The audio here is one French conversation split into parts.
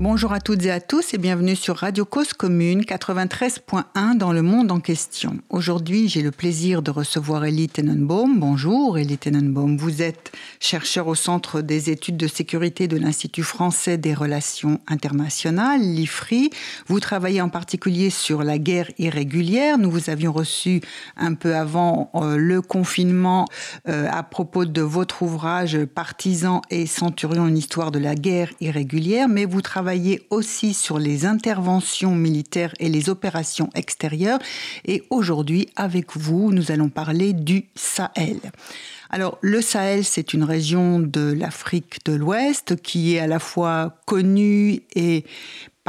Bonjour à toutes et à tous et bienvenue sur Radio Cause Commune 93.1 dans le monde en question. Aujourd'hui, j'ai le plaisir de recevoir Elie Tenenbaum. Bonjour Elie Tenenbaum, vous êtes chercheur au Centre des études de sécurité de l'Institut français des relations internationales, l'IFRI. Vous travaillez en particulier sur la guerre irrégulière. Nous vous avions reçu un peu avant euh, le confinement euh, à propos de votre ouvrage Partisans et Centurions, une histoire de la guerre irrégulière, mais vous travaillez aussi sur les interventions militaires et les opérations extérieures. Et aujourd'hui, avec vous, nous allons parler du Sahel. Alors, le Sahel, c'est une région de l'Afrique de l'Ouest qui est à la fois connue et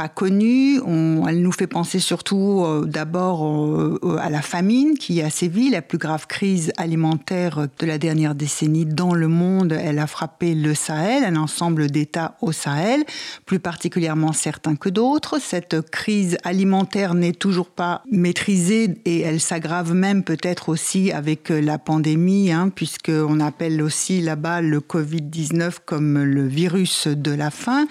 connue. elle nous fait penser surtout euh, d'abord euh, euh, à la famine qui a sévi, la plus grave crise alimentaire de la dernière décennie dans le monde. Elle a frappé le Sahel, un ensemble d'États au Sahel, plus particulièrement certains que d'autres. Cette crise alimentaire n'est toujours pas maîtrisée et elle s'aggrave même peut-être aussi avec la pandémie, hein, puisqu'on appelle aussi là-bas le Covid-19 comme le virus de la faim.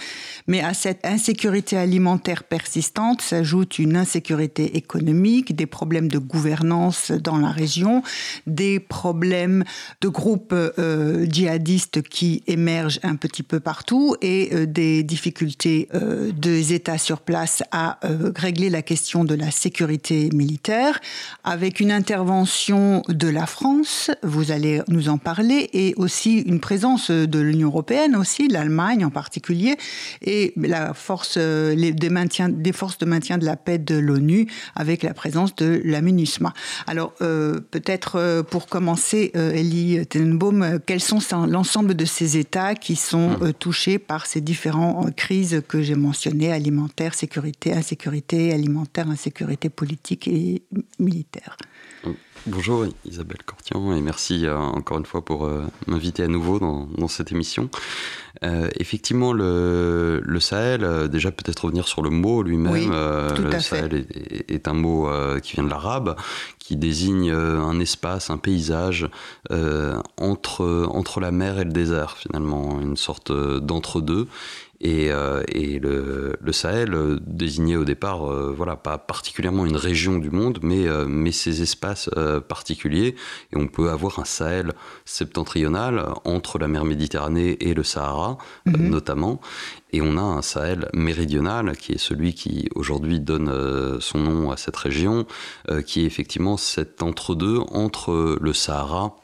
Mais à cette insécurité alimentaire, alimentaire persistante s'ajoute une insécurité économique, des problèmes de gouvernance dans la région, des problèmes de groupes euh, djihadistes qui émergent un petit peu partout et euh, des difficultés euh, des États sur place à régler la question de la sécurité militaire, avec une intervention de la France, vous allez nous en parler, et aussi une présence de l'Union européenne aussi, l'Allemagne en particulier, et la force, des, forces de maintien de la paix de l'ONU avec la présence de la MINUSMA. Alors, euh, peut-être euh, pour commencer, euh, Elie Tenenbaum, quels sont l'ensemble de ces États qui sont hmm. touchés par ces différentes crises que j'ai mentionnées, alimentaire, sécurité, insécurité alimentaire, insécurité politique et militaire? Bonjour Isabelle Cortian et merci encore une fois pour m'inviter à nouveau dans, dans cette émission. Euh, effectivement, le, le Sahel, euh, déjà peut-être revenir sur le mot lui-même. Euh, le Sahel est, est, un mot qui vient de l'arabe, qui désigne un espace, un paysage entre, entre la mer et le désert, finalement, une sorte d'entre-deux. Et, euh, et le, le, Sahel euh, désignait au départ, euh, voilà, pas particulièrement une région du monde, mais, mais ces espaces particuliers. Et on peut avoir un Sahel septentrional entre la mer Méditerranée et le Sahara, mhm. notamment. Et on a un Sahel méridional, qui est celui qui aujourd'hui donne son nom à cette région, qui est effectivement cet entre-deux entre le Sahara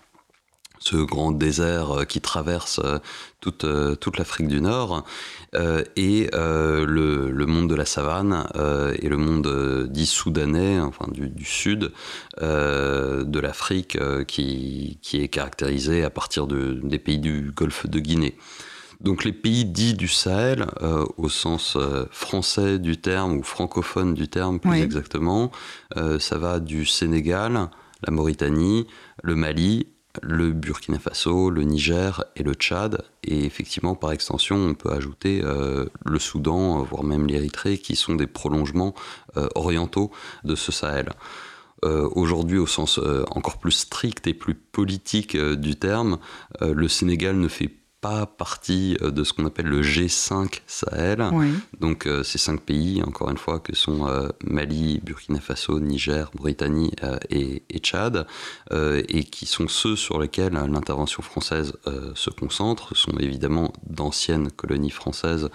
ce grand désert qui traverse toute, toute l'Afrique du Nord, euh, et euh, le, monde de la savane euh, et le monde dit soudanais, enfin du, sud de l'Afrique, qui, qui, est caractérisé à partir de, des pays du Golfe de Guinée. Donc les pays dits du Sahel, au sens français du terme ou francophone du terme plus exactement, ça va du Sénégal, la Mauritanie, le Mali le Burkina Faso, le Niger et le Tchad. Et effectivement, par extension, on peut ajouter euh, le Soudan, voire même l'Érythrée, qui sont des prolongements euh, orientaux de ce Sahel. Euh, aujourd'hui, au sens encore plus strict et plus politique du terme, le Sénégal ne fait pas partie euh, de ce qu'on appelle le G5 Sahel. Donc euh, ces cinq pays, encore une fois, que sont euh, Mali, Burkina Faso, Niger, Mauritanie et, Tchad, et qui sont ceux sur lesquels l'intervention française se concentre, ce sont évidemment d'anciennes colonies françaises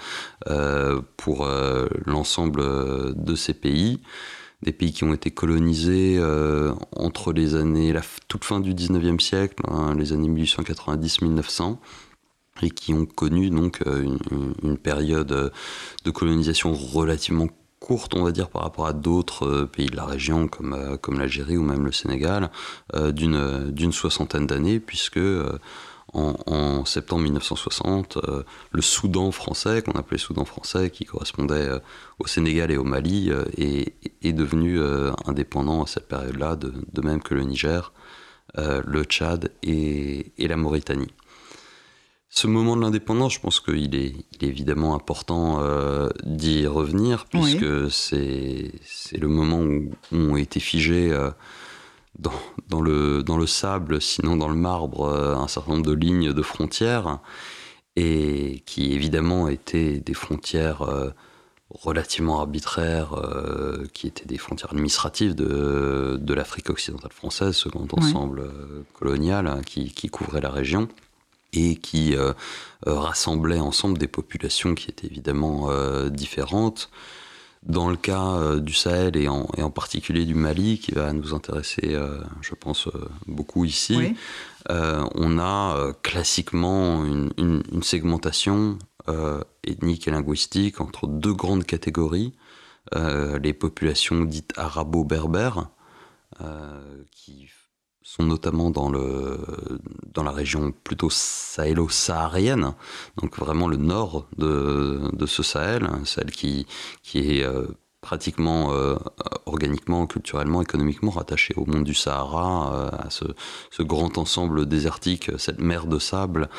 pour l'ensemble de ces pays. Des pays qui ont été colonisés entre les années, la toute fin du 19e siècle, hein, les années 1890-1900, et qui ont connu donc euh, une, période de colonisation relativement courte, on va dire, par rapport à d'autres euh, pays de la région comme, euh, comme l'Algérie ou même le Sénégal, d'une soixantaine d'années, puisque en, septembre 1960, le Soudan français, qu'on appelait Soudan français, qui correspondait au Sénégal et au Mali, est, est, devenu indépendant à cette période-là, de, de, même que le Niger, le Tchad et, et la Mauritanie. Ce moment de l'indépendance, je pense qu'il est, évidemment important euh, d'y revenir, puisque c'est le moment où, ont été figés euh, dans, le, dans le sable, sinon dans le marbre, euh, un certain nombre de lignes de frontières, et qui évidemment étaient des frontières relativement arbitraires, qui étaient des frontières administratives de, de l'Afrique occidentale française, ce grand ensemble colonial hein, qui, qui couvrait la région et qui euh, euh, rassemblait ensemble des populations qui étaient évidemment euh, différentes. Dans le cas du Sahel et en, et en, particulier du Mali, qui va nous intéresser, je pense, beaucoup ici, on a classiquement une, une, une segmentation ethnique et linguistique entre deux grandes catégories. les populations dites arabo-berbères, qui sont notamment dans, le, dans la région plutôt sahélo-saharienne, donc vraiment le nord de, de ce Sahel, celle qui, qui est euh, pratiquement euh, organiquement, culturellement, économiquement rattaché au monde du Sahara, euh, à ce, grand ensemble désertique, cette mer de sable,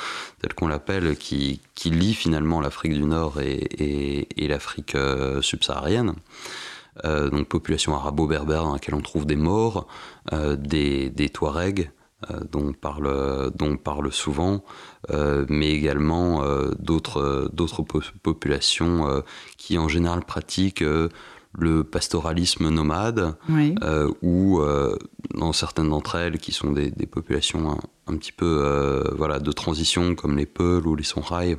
telle qu'on l'appelle, qui, lie finalement l'Afrique du Nord et, et l'Afrique subsaharienne. Euh, donc population arabo-berbère dans laquelle on trouve des morts, euh, des, des Touaregs, euh, dont, on parle, dont on parle souvent, mais également d'autres populations qui en général pratiquent le pastoralisme nomade, ou dans certaines d'entre elles qui sont des, des populations un, petit peu voilà, de transition comme les Peuls ou les Songhai,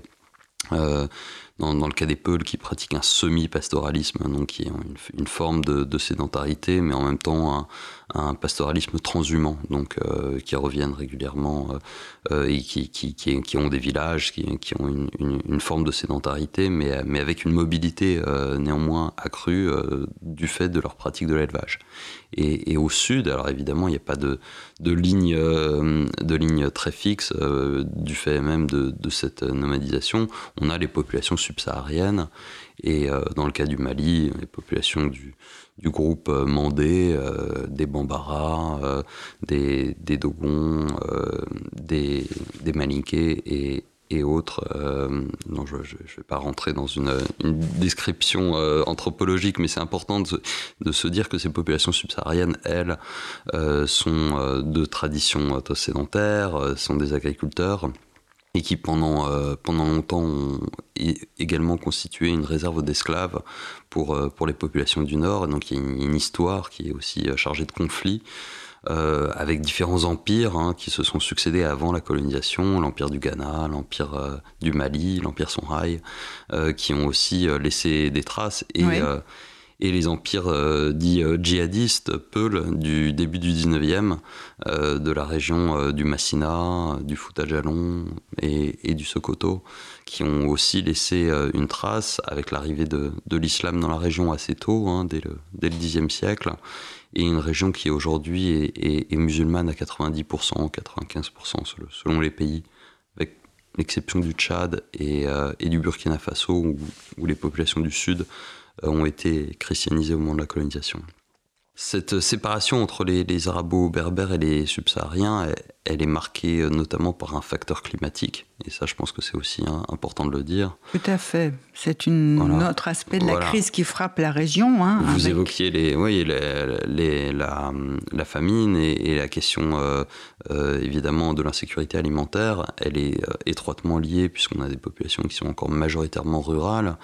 dans, le cas des Peuls qui pratiquent un semi-pastoralisme, donc qui est une, forme de, sédentarité, mais en même temps un, pastoralisme transhumant, donc euh, qui reviennent régulièrement euh, euh, et qui, ont des villages, qui, ont une, forme de sédentarité, mais, avec une mobilité néanmoins accrue du fait de leur pratique de l'élevage. Et, au sud, alors évidemment, il n'y a pas de, ligne, très fixe du fait même de, cette nomadisation. On a les populations subsahariennes et dans le cas du Mali, les populations du, du groupe euh, Mandé, euh, des Bambara, euh, des, des, Dogons, des, des et, et autres. non, je ne vais pas rentrer dans une, une description anthropologique, mais c'est important de, de, se dire que ces populations subsahariennes, elles, sont de tradition sédentaire, sont des agriculteurs et qui pendant, euh, pendant longtemps ont également constitué une réserve d'esclaves pour, euh, pour les populations du Nord. donc il y a une, histoire qui est aussi euh, chargée de conflits. avec différents empires hein, qui se sont succédés avant la colonisation, l'empire du Ghana, l'empire du Mali, l'empire Songhai, qui ont aussi laissé des traces. Et, et les empires euh, dits euh, djihadistes, Peul, du début du 19e, euh, de la région du Massina, du Fouta Jalon et, du Sokoto, qui ont aussi laissé une trace avec l'arrivée de, l'islam dans la région assez tôt, hein, dès, le, dès le Xe siècle, et une région qui aujourd'hui est, musulmane à 90%, 95% selon les pays, avec l'exception du Tchad et, du Burkina Faso, où, les populations du sud euh, ont été christianisés au moment de la colonisation. Cette séparation entre les, les arabo-berbères et les subsahariens, elle est marquée euh, notamment par un facteur climatique. Et ça, je pense que c'est aussi hein, important de le dire. Tout à fait. C'est un autre aspect de la crise qui frappe la région. Hein, Vous évoquiez les, oui, les, la, la, famine et, la question euh, euh, évidemment de l'insécurité alimentaire. Elle est étroitement liée puisqu'on a des populations qui sont encore majoritairement rurales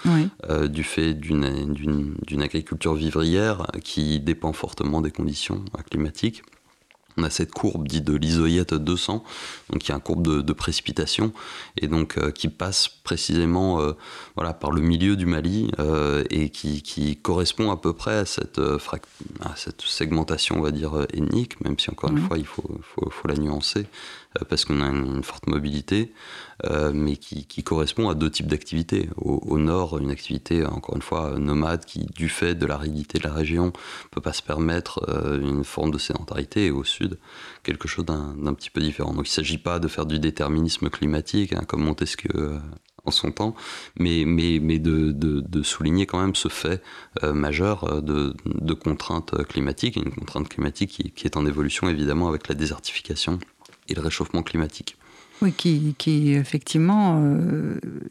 du fait d'une agriculture vivrière qui dépend fortement des conditions climatiques on a cette courbe dite de l'isoïette 200, donc qui est une courbe de, précipitation, et donc euh, qui passe précisément euh, voilà, par le milieu du Mali, euh, et qui, correspond à peu près à cette, cette segmentation, on va dire, ethnique, même si encore une fois, il faut, faut la nuancer. Euh, parce qu'on a une, forte mobilité, euh, mais qui, correspond à deux types d'activités. Au, nord, une activité, encore une fois, nomade, qui, du fait de l'aridité de la région, ne peut pas se permettre euh, une forme de sédentarité, et au sud, quelque chose d'un petit peu différent. Donc il ne s'agit pas de faire du déterminisme climatique, hein, comme Montesquieu en son temps, mais, de, souligner quand même ce fait majeur de, de contraintes climatiques, une contrainte climatique qui, qui, est en évolution évidemment avec la désertification et le réchauffement climatique. Oui, qui, qui effectivement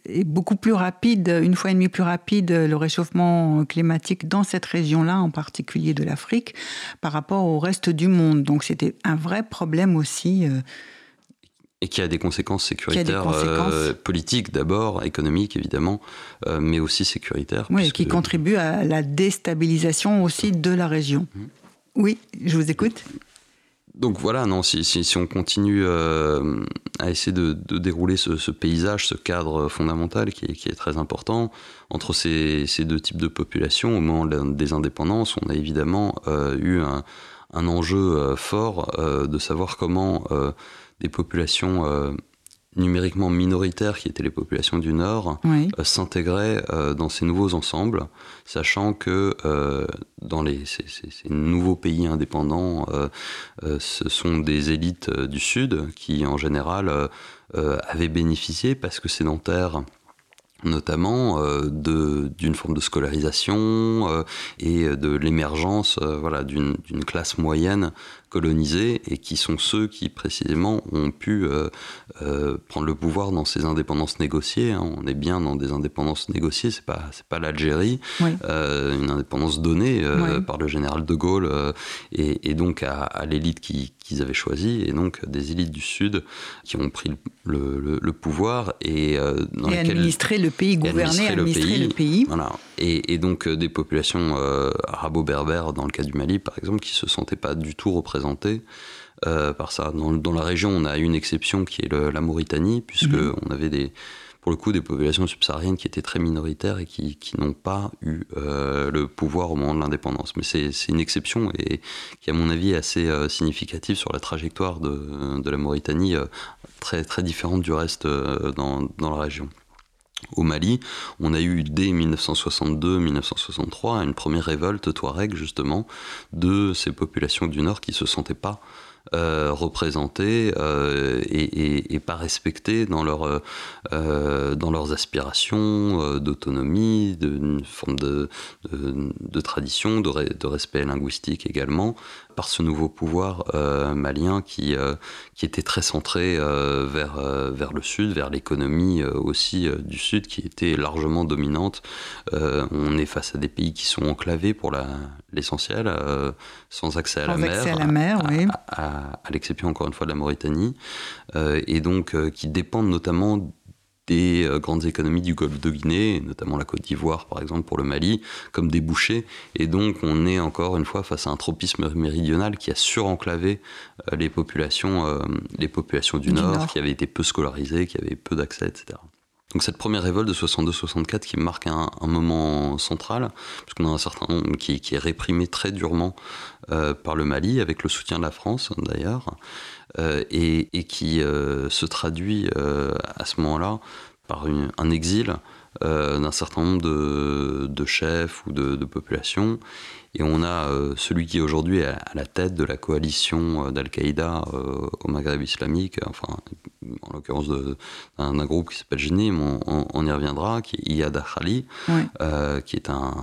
est beaucoup plus rapide, une fois et demie plus rapide, le réchauffement climatique dans cette région-là, en particulier de l'Afrique, par rapport au reste du monde. Donc c'était un vrai problème aussi et qui a des conséquences sécuritaires, euh, politiques d'abord, économiques évidemment, euh, mais aussi sécuritaires. Oui, qui contribue à la déstabilisation aussi de la région. Mmh. Oui, je vous écoute. Donc voilà, non, si, si, on continue euh, à essayer de, dérouler ce, paysage, ce cadre fondamental qui est, qui est très important, entre ces, ces, deux types de populations, au moment des indépendances, on a évidemment eu un, un enjeu fort de savoir comment des populations euh, numériquement minoritaires, qui étaient les populations du Nord, euh, s'intégraient euh, dans ces nouveaux ensembles, sachant que dans les, ces, nouveaux pays indépendants, ce sont des élites du Sud qui, en général, avaient bénéficié, parce que sédentaires, notamment d'une forme de scolarisation et de l'émergence voilà, d'une classe moyenne colonisés et qui sont ceux qui précisément ont pu euh, euh, prendre le pouvoir dans ces indépendances négociées. Hein. On est bien dans des indépendances négociées, c'est pas c'est pas l'Algérie, euh, une indépendance donnée par le général de Gaulle et, donc à, l'élite qu'ils avaient choisie et donc des élites du Sud qui ont pris le, pouvoir et dans et administrer le pays, gouverner, administrer, le, pays. Voilà. Et, et donc des populations arabo-berbères dans le cas du Mali par exemple qui se sentaient pas du tout représentées euh, par ça. Dans, la région, on a une exception qui est la Mauritanie, puisque mhm. on avait des, pour le coup des populations subsahariennes qui étaient très minoritaires et qui, n'ont pas eu euh, le pouvoir au moment de l'indépendance. Mais c'est une exception et qui, à mon avis, est assez euh, significative sur la trajectoire de, de la Mauritanie, très, très différente du reste dans, dans la région. Au Mali, on a eu dès 1962-1963 une première révolte touareg justement de ces populations du Nord qui se sentaient pas euh, représentés euh, et, pas respectés dans, euh, leurs aspirations d'autonomie, d'une forme de, de, tradition, de, respect linguistique également, par ce nouveau pouvoir malien qui, qui était très centré vers, vers le sud, vers l'économie aussi du sud, qui était largement dominante. on est face à des pays qui sont enclavés pour l'essentiel, sans accès à la mer. À la mer, oui à, l'exception encore une fois de la Mauritanie, euh, et donc euh, qui dépendent notamment des euh, grandes économies du Golfe de Guinée, notamment la Côte d'Ivoire par exemple pour le Mali, comme débouchés. Et donc on est encore une fois face à un tropisme méridional qui a surenclavé les populations, les populations du, nord, qui avaient été peu scolarisées, qui avaient peu d'accès, etc. Donc cette première révolte de 62-64 qui marque un, moment central, puisqu'on a un certain nombre qui, est réprimé très durement euh, par le Mali, avec le soutien de la France d'ailleurs, euh, et, qui euh, se traduit à ce moment-là par un exil d'un certain nombre de, chefs ou de, de populations et on a euh, celui qui est aujourd'hui à, la tête de la coalition euh, d'Al-Qaïda euh, au Maghreb islamique, enfin, en l'occurrence d'un groupe qui s'appelle Jinim, on, y reviendra, qui est Iyad Khali, qui est un,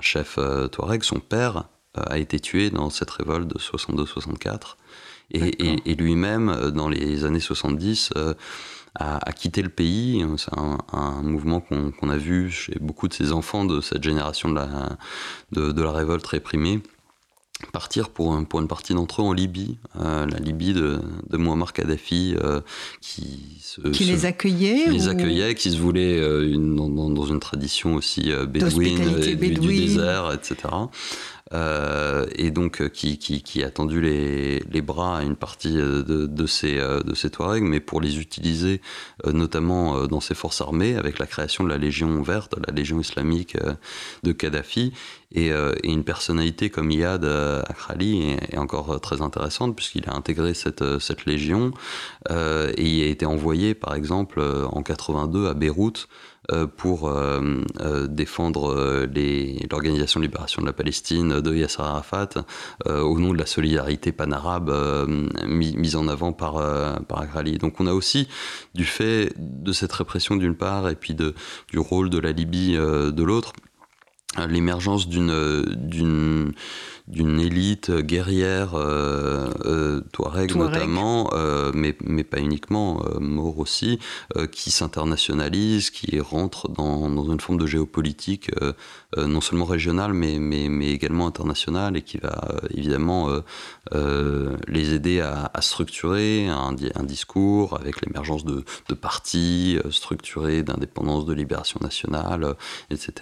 chef touareg. Son père a été tué dans cette révolte de 62-64. Et, et lui-même, dans les années 70, à, quitter le pays. C'est un, mouvement qu'on a vu chez beaucoup de ces enfants de cette génération de la, de, la révolte réprimée partir pour, pour une partie d'entre eux en Libye, euh, la Libye de, de Muammar Kadhafi, euh, qui, qui les accueillait, qui les accueillait, qui se voulait euh, une, dans, une tradition aussi bédouine, du, désert, etc. Euh, et donc euh, qui, a tendu les, bras à une partie euh, de, de, ces, de ces Touaregs, mais pour les utiliser notamment dans ses forces armées, avec la création de la Légion verte, la Légion islamique de Kadhafi, et, une personnalité comme Iyad Akrali est, encore très intéressante puisqu'il a intégré cette, légion et il a été envoyé par exemple en 82 à Beyrouth pour euh, euh, défendre l'Organisation de libération de la Palestine de Yasser Arafat au nom de la solidarité panarabe mise en avant par, par Agrali. Donc on a aussi, du fait de cette répression d'une part et puis de, du rôle de la Libye de l'autre, l'émergence d'une d'une élite guerrière touareg, notamment, mais, mais pas uniquement, Maure aussi, qui s'internationalise, qui rentre dans, dans, une forme de géopolitique non seulement régionale, mais, mais, mais également internationale, et qui va évidemment les aider à, à structurer un, un, discours avec l'émergence de, de partis structurés d'indépendance, de libération nationale, etc.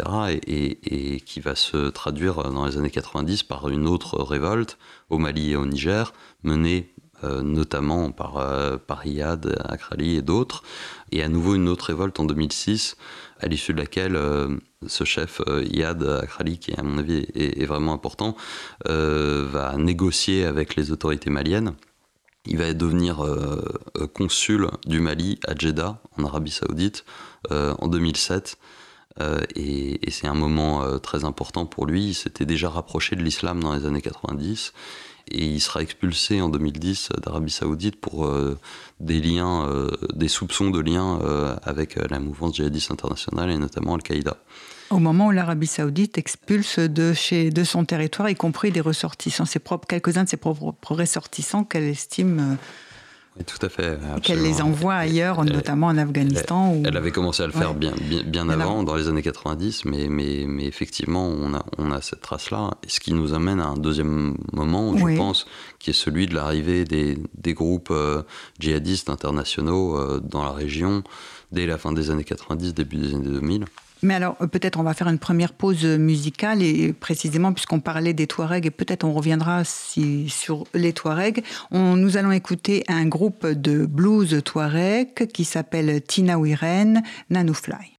Et, et, qui va se traduire dans les années 90 par une autre révolte au Mali et au Niger, menée euh, notamment par, euh, par Iyad, Akrali et d'autres, et à nouveau une autre révolte en 2006, à l'issue de laquelle euh, ce chef Iyad Akrali, qui à mon avis est, vraiment important, va négocier avec les autorités maliennes. Il va devenir consul du Mali à Jeddah, en Arabie Saoudite, en 2007. Euh, et, c'est un moment euh, très important pour lui. Il s'était déjà rapproché de l'islam dans les années 90 et il sera expulsé en 2010 d'Arabie Saoudite pour euh, des liens, des soupçons de liens avec la mouvance djihadiste internationale et notamment Al-Qaïda. Au moment où l'Arabie Saoudite expulse de, chez, de son territoire, y compris des ressortissants, ses propres, quelques-uns de ses propres ressortissants qu'elle estime tout à fait. Qu'elle les envoie ailleurs, notamment en Afghanistan. Elle, avait commencé à le faire bien, bien, avant, dans les années 90, mais, mais, mais effectivement, on a, on a cette trace-là. Ce qui nous amène à un deuxième moment, je pense, qui est celui de l'arrivée des, des, groupes euh, djihadistes internationaux euh, dans la région dès la fin des années 90, début des années 2000. Mais alors, euh, peut-être on va faire une première pause musicale, et précisément puisqu'on parlait des Touaregs, et peut-être on reviendra sur les Touaregs. Nous allons écouter un groupe de blues Touareg qui s'appelle Tina Wiren, Nanoufly.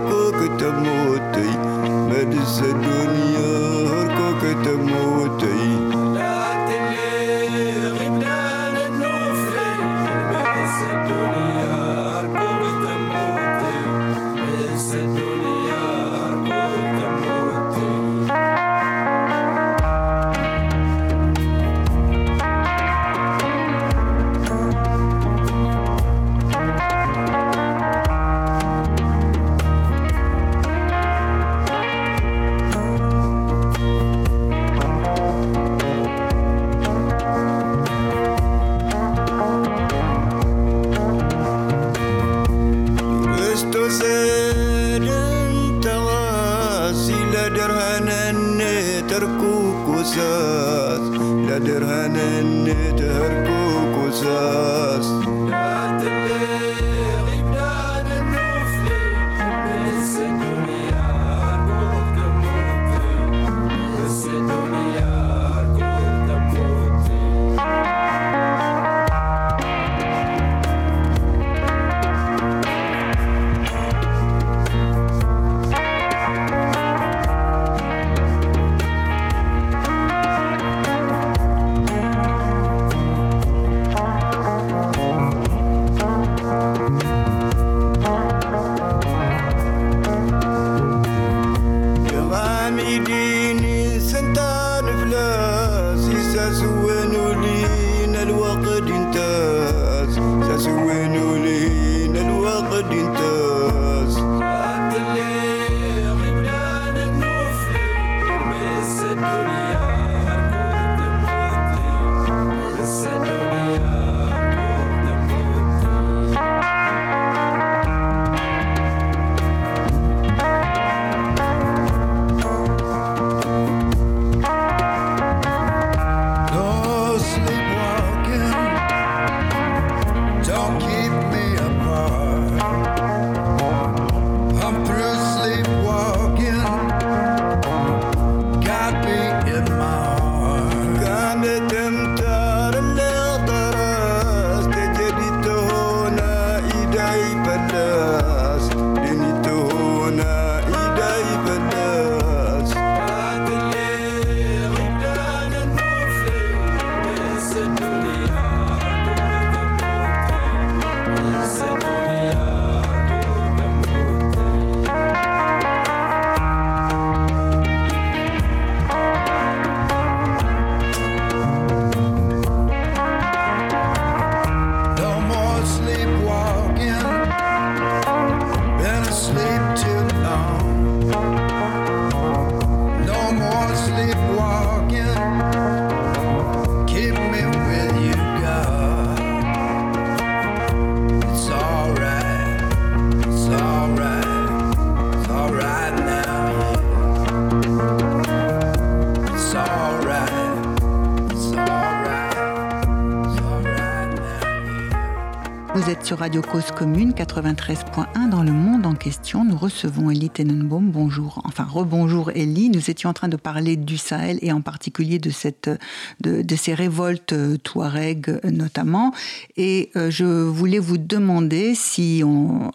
93.1 dans le monde en question. Nous recevons Elie Tenenbaum. Bonjour. Enfin, rebonjour Elie. Nous étions en train de parler du Sahel et en particulier de, ces révoltes euh, touareg euh, notamment. Et euh, je voulais vous demander si,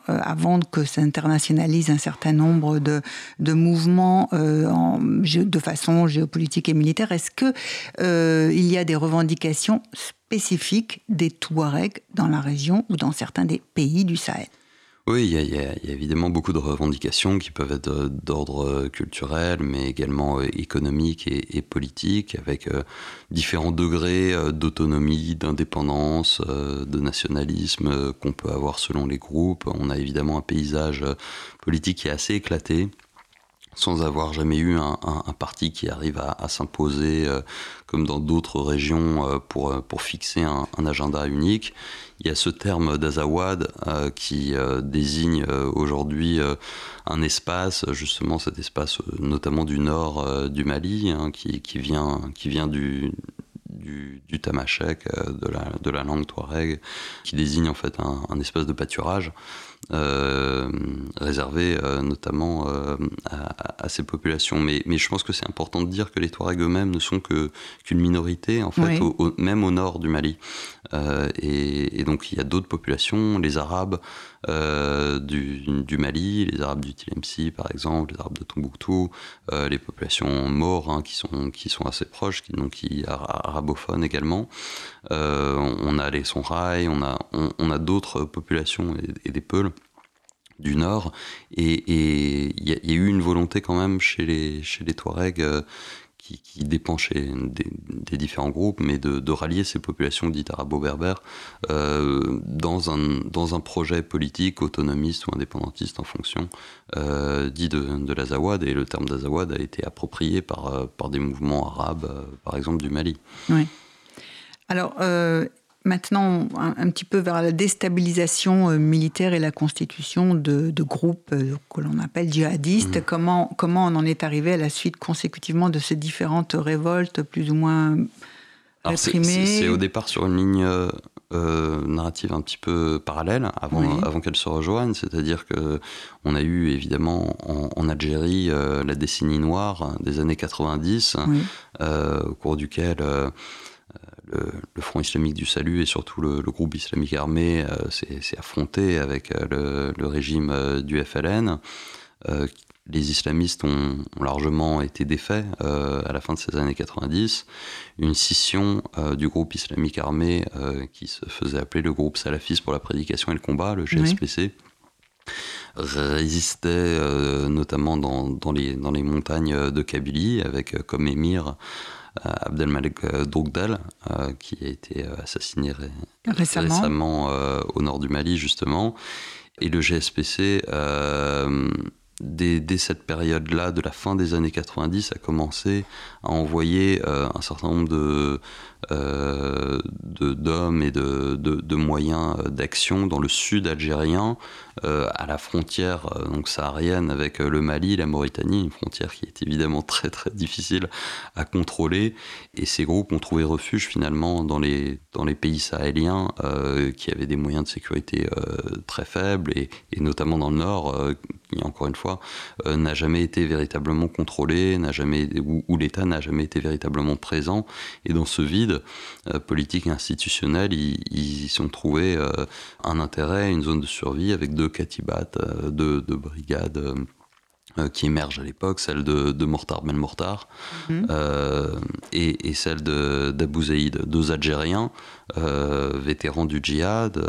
avant que s'internationalise un certain nombre de, mouvements en, de façon géopolitique et militaire, est-ce que il y a des revendications spécifiques des Touaregs dans la région ou dans certains des pays du Sahel? Oui, il y, a, évidemment beaucoup de revendications qui peuvent être d'ordre culturel, mais également euh, économique et, politique, avec euh, différents degrés euh, d'autonomie, d'indépendance, de nationalisme qu'on peut avoir selon les groupes. On a évidemment un paysage politique qui est assez éclaté sans avoir jamais eu un, parti qui arrive à, s'imposer euh, comme dans d'autres régions euh, euh, pour fixer un, agenda unique. Il y a ce terme d'Azawad qui désigne aujourd'hui un espace, justement cet espace notamment du nord du Mali, hein, qui, vient, qui vient du, du, du tamashek, de la, de la langue touareg, qui désigne en fait un, un espace de pâturage. Euh, réservé euh, notamment euh, à, ces populations. Mais, mais je pense que c'est important de dire que les Touaregs eux-mêmes ne sont que qu'une minorité, en fait, même au nord du Mali. Et, donc il y a d'autres populations, les Arabes du, du, Mali, les Arabes du Tilemsi par exemple, les Arabes de Tombouctou, les populations maures hein, qui, sont, qui sont assez proches, qui, donc qui également. on a les Songhai, on a, on, a d'autres populations et, et des Peuls du Nord. Et il y, a eu une volonté quand même chez les, chez les Touaregs euh, qui, qui, des, différents groupes, mais de, rallier ces populations dites arabo-berbères euh, dans, un, dans un projet politique autonomiste ou indépendantiste en fonction euh, dit de, l'Azawad. Et le terme d'Azawad a été approprié par, par des mouvements arabes, par exemple du Mali. Oui. Alors, maintenant un, petit peu vers la déstabilisation euh, militaire et la constitution de, groupes euh, que l'on appelle djihadistes. Mmh. Comment, comment on en est arrivé à la suite consécutivement de ces différentes révoltes plus ou moins réprimées C'est au départ sur une ligne euh, narrative un petit peu parallèle avant, avant qu'elle se rejoigne, c'est-à-dire que on a eu évidemment en, Algérie la décennie noire des années 90, au cours duquel le, Front islamique du salut et surtout le, groupe islamique armé euh, s'est affronté avec euh, le, régime euh, du FLN. les islamistes ont, largement été défaits à la fin de ces années 90. Une scission du groupe islamique armé qui se faisait appeler le groupe salafiste pour la prédication et le combat, le GSPC. résistait notamment dans, les, dans les montagnes de Kabylie avec comme émir Abdelmalek euh, Drogdel, euh, qui a été assassiné récemment, au nord du Mali, justement. Et le GSPC, dès, cette période-là, de la fin des années 90, a commencé à envoyer un certain nombre de, d'hommes et de, moyens d'action dans le sud algérien euh, à la frontière euh, saharienne avec euh, le Mali, la Mauritanie, une frontière qui est évidemment très très difficile à contrôler. Et ces groupes ont trouvé refuge finalement dans les, pays sahéliens qui avaient des moyens de sécurité très faibles et, notamment dans le nord, encore une fois n'a jamais été véritablement contrôlé, n'a jamais où, où l'État n'a jamais été véritablement présent. Et dans ce vide politique et institutionnel, ils, ils y sont trouvés un intérêt, une zone de survie avec deux Katibat, euh, de, de brigades euh, euh, qui émergent à l'époque, celle de, de Mortar Ben Mortar mhm. et, celle d'Abou Zaïd, deux Algériens, vétérans du djihad,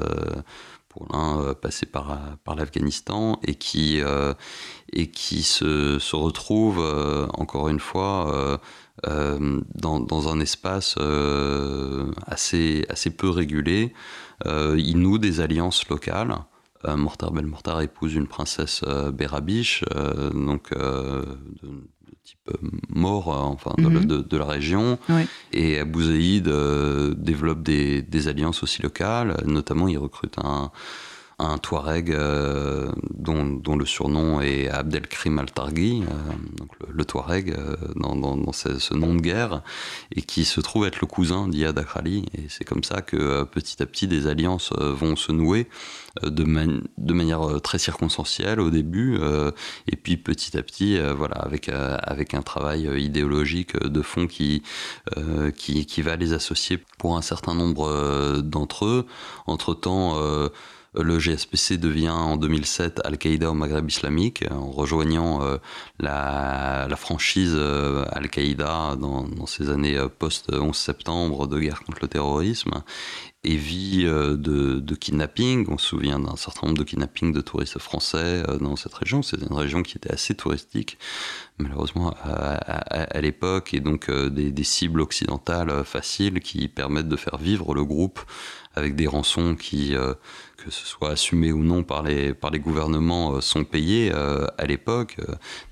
pour l'un passé par, par l'Afghanistan, et qui, et qui se, se retrouvent, encore une fois, dans, dans, un espace assez, assez peu régulé. ils nouent des alliances locales. Euh, Mortar Belmortar épouse une princesse euh, bérabiche, euh, donc type mort, enfin mhm. de, la région. Et Abou Zaïd développe des, alliances aussi locales, notamment il recrute un, un Touareg dont, le surnom est Abdelkrim al-Targhi, donc le, Touareg dans, ce, nom de guerre, et qui se trouve être le cousin d'Iyad Akrali. Et c'est comme ça que petit à petit des alliances vont se nouer de, de manière très circonstancielle au début, et puis petit à petit, voilà, avec, avec un travail idéologique de fond qui, qui, qui va les associer pour un certain nombre euh, d'entre eux. Entre-temps, euh, le GSPC devient en 2007 Al-Qaïda au Maghreb islamique, en rejoignant euh, la, franchise Al-Qaïda dans, dans, ces années post-11 septembre de guerre contre le terrorisme et vie de, kidnapping. On se souvient d'un certain nombre de kidnappings de touristes français dans cette région. C'est une région qui était assez touristique malheureusement à, l'époque, et donc euh, des, cibles occidentales euh, faciles qui permettent de faire vivre le groupe avec des rançons qui, euh, que ce soit assumées ou non par les, par les gouvernements, sont payées à l'époque.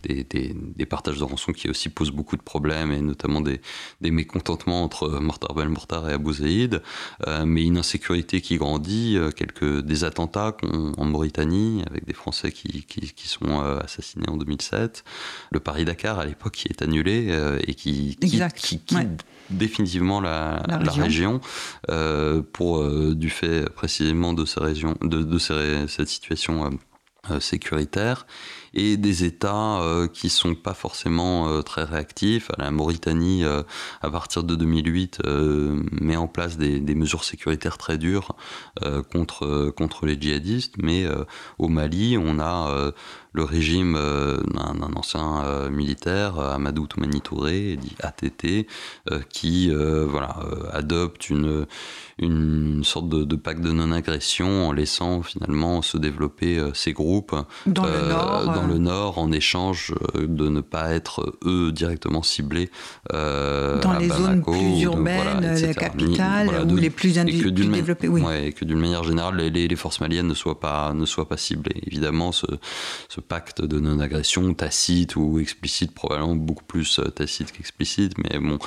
Des, des, partages de rançons qui aussi posent beaucoup de problèmes, et notamment des, des mécontentements entre Mortar Ben Mortar et Abu Zaïd, mais une insécurité qui grandit, quelques, des attentats en Mauritanie, avec des Français qui, qui, qui sont assassinés en 2007, le Paris-Dakar à l'époque qui est annulé euh, et qui, quitte définitivement la, région, euh, pour euh, du fait précisément de, ces régions, de, cette situation sécuritaire et des États euh, qui sont pas forcément euh, très réactifs. La Mauritanie, euh, à partir de 2008, met en place des, des, mesures sécuritaires très dures contre, contre les djihadistes, mais au Mali, on a le régime d'un ancien militaire, Amadou Toumani Touré, dit ATT, qui voilà, adopte une, une sorte de, de pacte de non-agression en laissant finalement se développer ces groupes dans le nord, le Nord en échange euh, de ne pas être eux directement ciblés euh, dans les zones plus urbaines, la capitale ou les plus, développées. Oui. et que d'une manière générale, les, les, forces maliennes ne soient pas, ne soient pas ciblées. Évidemment, ce, ce pacte de non-agression, tacite ou explicite, probablement beaucoup plus euh, tacite qu'explicite, mais bon,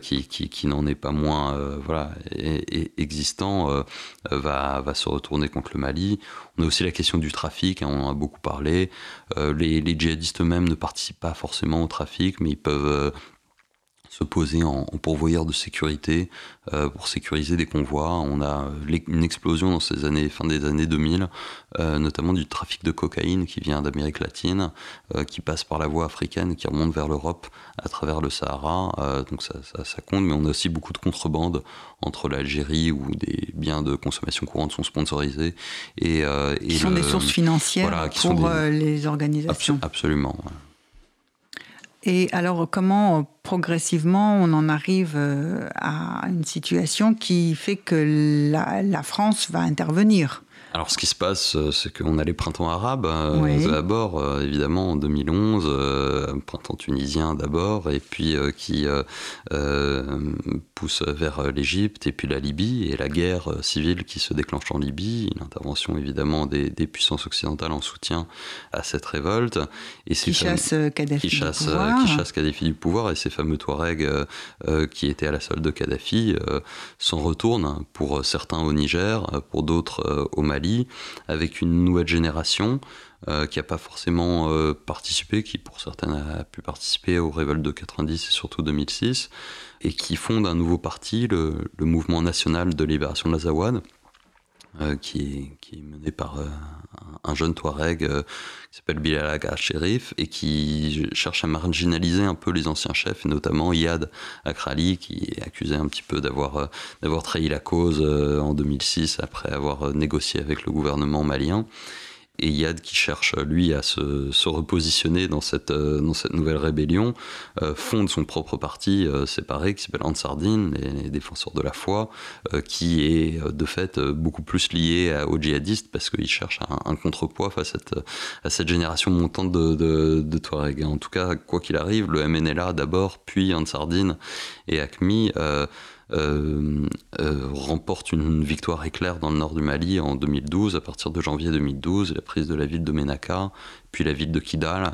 qui, qui, n'en est pas moins voilà, et, existant, va, se retourner contre le Mali. On a aussi la question du trafic, hein, on en a beaucoup parlé. Euh, les, les, djihadistes eux-mêmes ne participent pas forcément au trafic, mais ils peuvent euh, se poser en, pourvoyeur de sécurité euh, pour sécuriser des convois. On a une explosion dans ces années, fin des années 2000, notamment du trafic de cocaïne qui vient d'Amérique latine, qui passe par la voie africaine, qui remonte vers l'Europe à travers le Sahara. donc ça, ça, compte, mais on a aussi beaucoup de contrebande entre l'Algérie où des biens de consommation courante sont sponsorisés et, et qui sont des sources financières pour les organisations. absolument. Et alors, comment progressivement on en arrive euh, à une situation qui fait que la, France va intervenir? Alors, ce qui se passe, euh, c'est qu'on a les printemps arabes euh, d'abord, euh, évidemment, en 2011, printemps tunisien d'abord, et puis qui pousse vers l'Égypte et puis la Libye, et la guerre civile qui se déclenche en Libye, l'intervention évidemment des, puissances occidentales en soutien à cette révolte. Et qui chasse Kadhafi qui chasse, du pouvoir. Qui chasse Kadhafi du pouvoir, et ces fameux Touaregs qui étaient à la solde de Kadhafi s'en retournent, pour certains au Niger, pour d'autres au Mali avec une nouvelle génération euh, qui n'a pas forcément euh, participé, qui pour certaines a pu participer aux révoltes de 90 et surtout 2006, et qui fonde un nouveau parti, le, Mouvement national de libération de l'Azawad, euh, qui, est, mené par un, jeune Touareg qui s'appelle Bilal Aga Sherif et qui cherche à marginaliser un peu les anciens chefs, et notamment Yad Akrali, qui est accusé un petit peu d'avoir d'avoir trahi la cause en 2006 après avoir négocié avec le gouvernement malien et Yad qui cherche lui à se, repositionner dans cette, euh, dans cette nouvelle rébellion, euh, fonde son propre parti euh, séparé qui s'appelle Ansardine, les, défenseurs de la foi, qui est de fait beaucoup plus lié aux djihadistes parce qu'il cherche un, contrepoids face à cette, à cette génération montante de, de, de Touareg. En tout cas, quoi qu'il arrive, le MNLA d'abord, puis Ansardine et ACMI euh, euh, remporte une victoire éclair dans le nord du Mali en 2012, à partir de janvier 2012, la prise de la ville de Menaka, puis la ville de Kidal,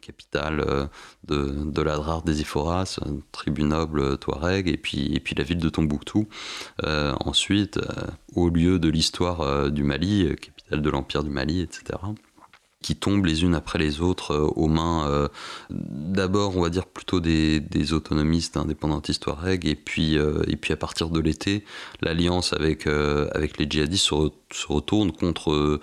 capitale de, de l'Adrar des Iphoras, tribu noble touareg, et puis, et puis la ville de Tombouctou. ensuite, au lieu de l'histoire du Mali, capitale de l'Empire du Mali, etc qui tombent les unes après les autres euh, aux mains euh, d'abord on va dire plutôt des, autonomistes indépendantistes Touareg et puis euh, et puis à partir de l'été l'alliance avec avec les djihadistes se, retourne contre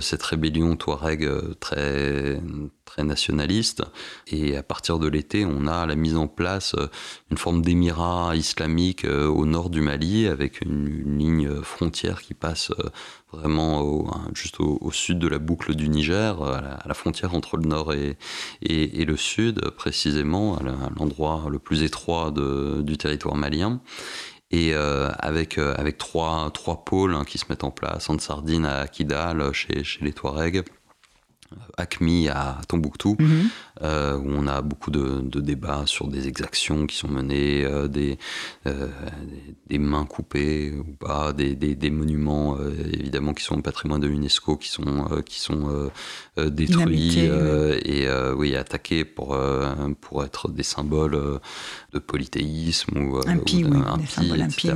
cette rébellion Touareg très très nationaliste. Et à partir de l'été on a la mise en place une forme d'émirat islamique au nord du Mali avec une ligne frontière qui passe vraiment juste au, sud de la boucle du Niger, à la, frontière entre le nord et, le sud, précisément, à l'endroit le plus étroit du territoire malien. Et euh, avec, euh, avec trois, trois pôles hein, qui se mettent en place, en Sardine, à Kidal, chez les Touaregs, ACMI à Tombouctou, mhm. euh, où on a beaucoup de, débats sur des exactions qui sont menées, euh, euh, des, des, mains coupées ou pas, des, des monuments évidemment qui sont au patrimoine de l'UNESCO qui sont, qui sont détruits et oui, attaqués pour, pour être des symboles de polythéisme ou, impie, etc.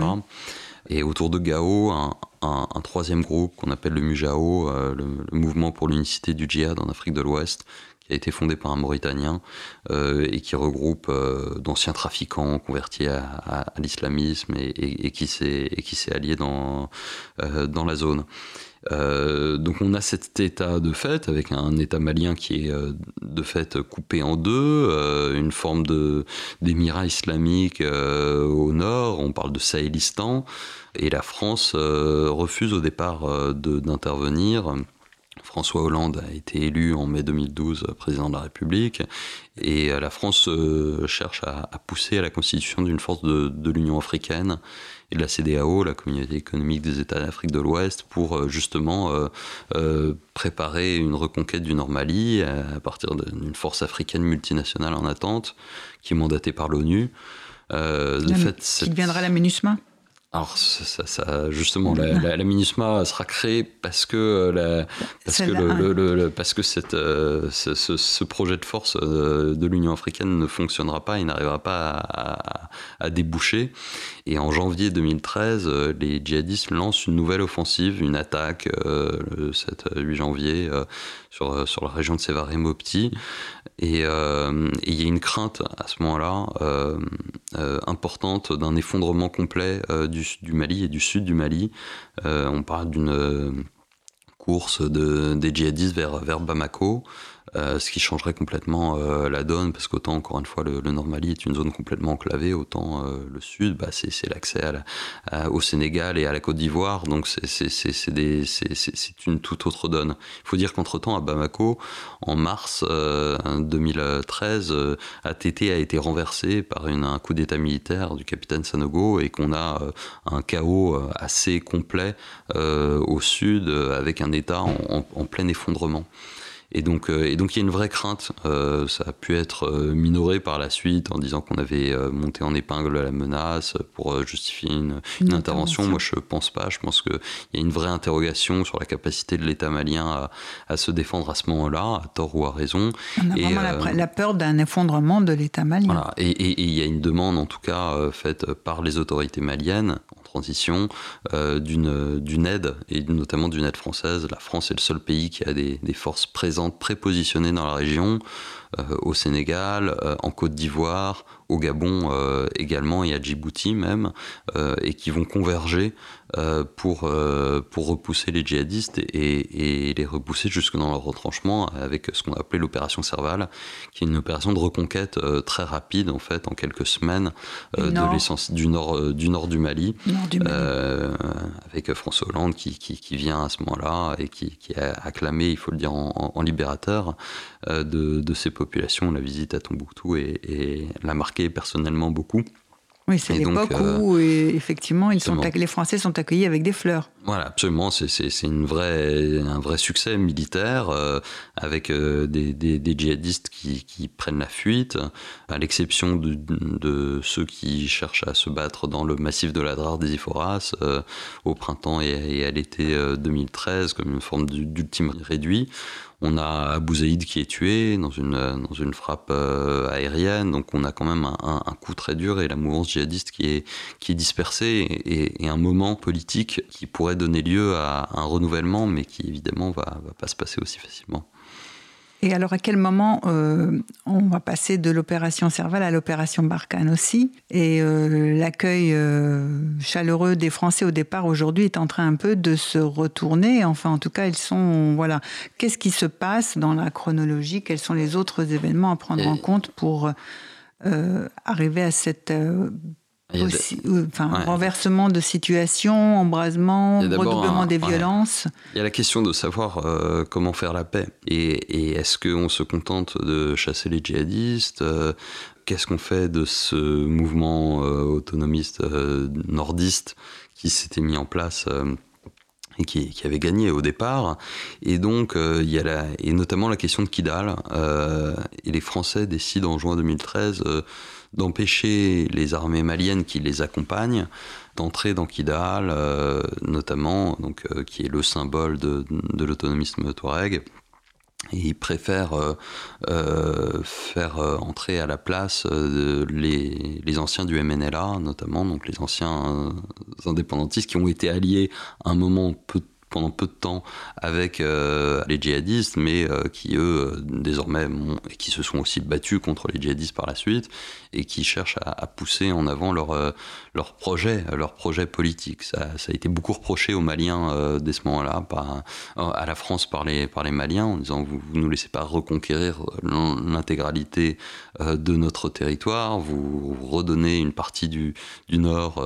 Et autour de Gao, un, troisième groupe qu'on appelle le Mujao, euh, le, mouvement pour l'unicité du djihad en Afrique de l'Ouest, qui a été fondé par un Mauritanien euh, et qui regroupe euh, d'anciens trafiquants convertis à, l'islamisme et, qui s'est allié dans, dans la zone. Donc on a cet état de fait avec un état malien qui est de fait coupé en deux, une forme d'émirat islamique au nord, on parle de Sahélistan, et la France euh, refuse au départ euh, d'intervenir. François Hollande a été élu en mai 2012 président de la République. Et la France euh, cherche à, pousser à la constitution d'une force de, l'Union africaine et de la CDAO, la Communauté économique des États d'Afrique de l'Ouest, pour justement préparer une reconquête du Nord-Mali à partir d'une force africaine multinationale en attente qui est mandatée par l'ONU. qui deviendra la MINUSMA alors, ça, ça, justement, la, la, MINUSMA sera créée parce que, euh, la, parce, que le, parce que cette, euh, ce, ce, projet de force euh, de l'Union africaine ne fonctionnera pas, il n'arrivera pas à, à, déboucher. Et en janvier 2013, les djihadistes lancent une nouvelle offensive, une attaque le 7-8 janvier sur, sur la région de Sévaré Mopti. Et il y a une crainte à ce moment-là importante d'un effondrement complet du Mali et du sud du Mali. Euh, on parle d'une euh, course de, des djihadistes vers Bamako. Euh, ce qui changerait complètement euh, la donne, parce qu'autant, encore une fois, le, Nord Mali est une zone complètement enclavée, autant euh, le Sud, bah, c'est l'accès au Sénégal et à la Côte d'Ivoire, donc c'est une toute autre donne. Il faut dire qu'entre-temps, à Bamako, en mars 2013, ATT a été renversé par un coup d'État militaire du capitaine Sanogo et qu'on a un chaos assez complet au Sud, avec un État en plein effondrement. Et donc, euh, et donc il y a une vraie crainte. Euh, ça a pu être euh, minoré par la suite en disant qu'on avait monté en épingle la menace pour justifier une, intervention. Moi, je pense pas. Je pense qu'il y a une vraie interrogation sur la capacité de l'État malien à, se défendre à ce moment-là, à tort ou à raison. On a et, vraiment la, peur d'un effondrement de l'État malien. Voilà. Et, il y a une demande, en tout cas, faite par les autorités maliennes transition, d'une aide, et notamment d'une aide française. La France est le seul pays qui a des, forces présentes prépositionnés dans la région, euh, au Sénégal, euh, en Côte d'Ivoire, au Gabon euh, également et à Djibouti même, et qui vont converger pour, pour repousser les djihadistes et, les repousser jusque dans leur retranchement avec ce qu'on a appelé l'opération Serval, qui est une opération de reconquête très rapide en fait, en quelques semaines de l'essence du nord du nord du Mali, avec François Hollande qui, qui, vient à ce moment-là et qui, qui a acclamé, il faut le dire, en, libérateur de, de ces population, la visite à Tombouctou et, l'a marqué personnellement beaucoup. Oui, c'est l'époque euh, où effectivement ils sont, les Français sont accueillis avec des fleurs. Voilà, absolument. C'est une vraie, un vrai succès militaire euh, avec euh, des, des, djihadistes qui, qui, prennent la fuite, à l'exception de, ceux qui cherchent à se battre dans le massif de l'Adrar des Iphoras au printemps et, à l'été 2013 comme une forme d'ultime réduit On a Abou Zaïd qui est tué dans une, dans une frappe euh, aérienne, donc on a quand même un, coup très dur et la mouvance djihadiste qui est, qui est dispersée et, et, un moment politique qui pourrait donner lieu à un renouvellement, mais qui évidemment va, va pas se passer aussi facilement. Et alors, à quel moment euh, on va passer de l'opération Serval à l'opération Barkhane aussi? Et euh, l'accueil euh, chaleureux des Français au départ aujourd'hui est en train un peu de se retourner. Enfin, en tout cas, ils sont. Voilà. Qu'est-ce qui se passe dans la chronologie? Quels sont les autres événements à prendre en compte pour arriver à cette enfin, renversement de situation, embrasement, redoublement des violences. Il y a la question de savoir euh, comment faire la paix. Et, est-ce qu'on se contente de chasser les djihadistes euh, Qu'est-ce qu'on fait de ce mouvement euh, autonomiste nordiste qui s'était mis en place et qui, avait gagné au départ? Et donc, il y a la, et notamment la question de Kidal. et les Français décident en juin 2013 d'empêcher les armées maliennes qui les accompagnent d'entrer dans Kidal, euh, notamment, donc, euh, qui est le symbole de, de l'autonomisme touareg. Et ils préfèrent euh, faire entrer à la place les, les, anciens du MNLA, notamment, donc les anciens indépendantistes qui ont été alliés à un moment peu pendant peu de temps avec euh, les djihadistes, mais euh, qui eux euh, désormais et qui se sont aussi battus contre les djihadistes par la suite et qui cherchent à, pousser en avant leur leur projet, leur projet politique. Ça, ça, a été beaucoup reproché aux Maliens dès ce moment-là, à la France par les par les Maliens, en disant vous, vous nous laissez pas reconquérir l'intégralité de notre territoire, vous, redonnez une partie du du nord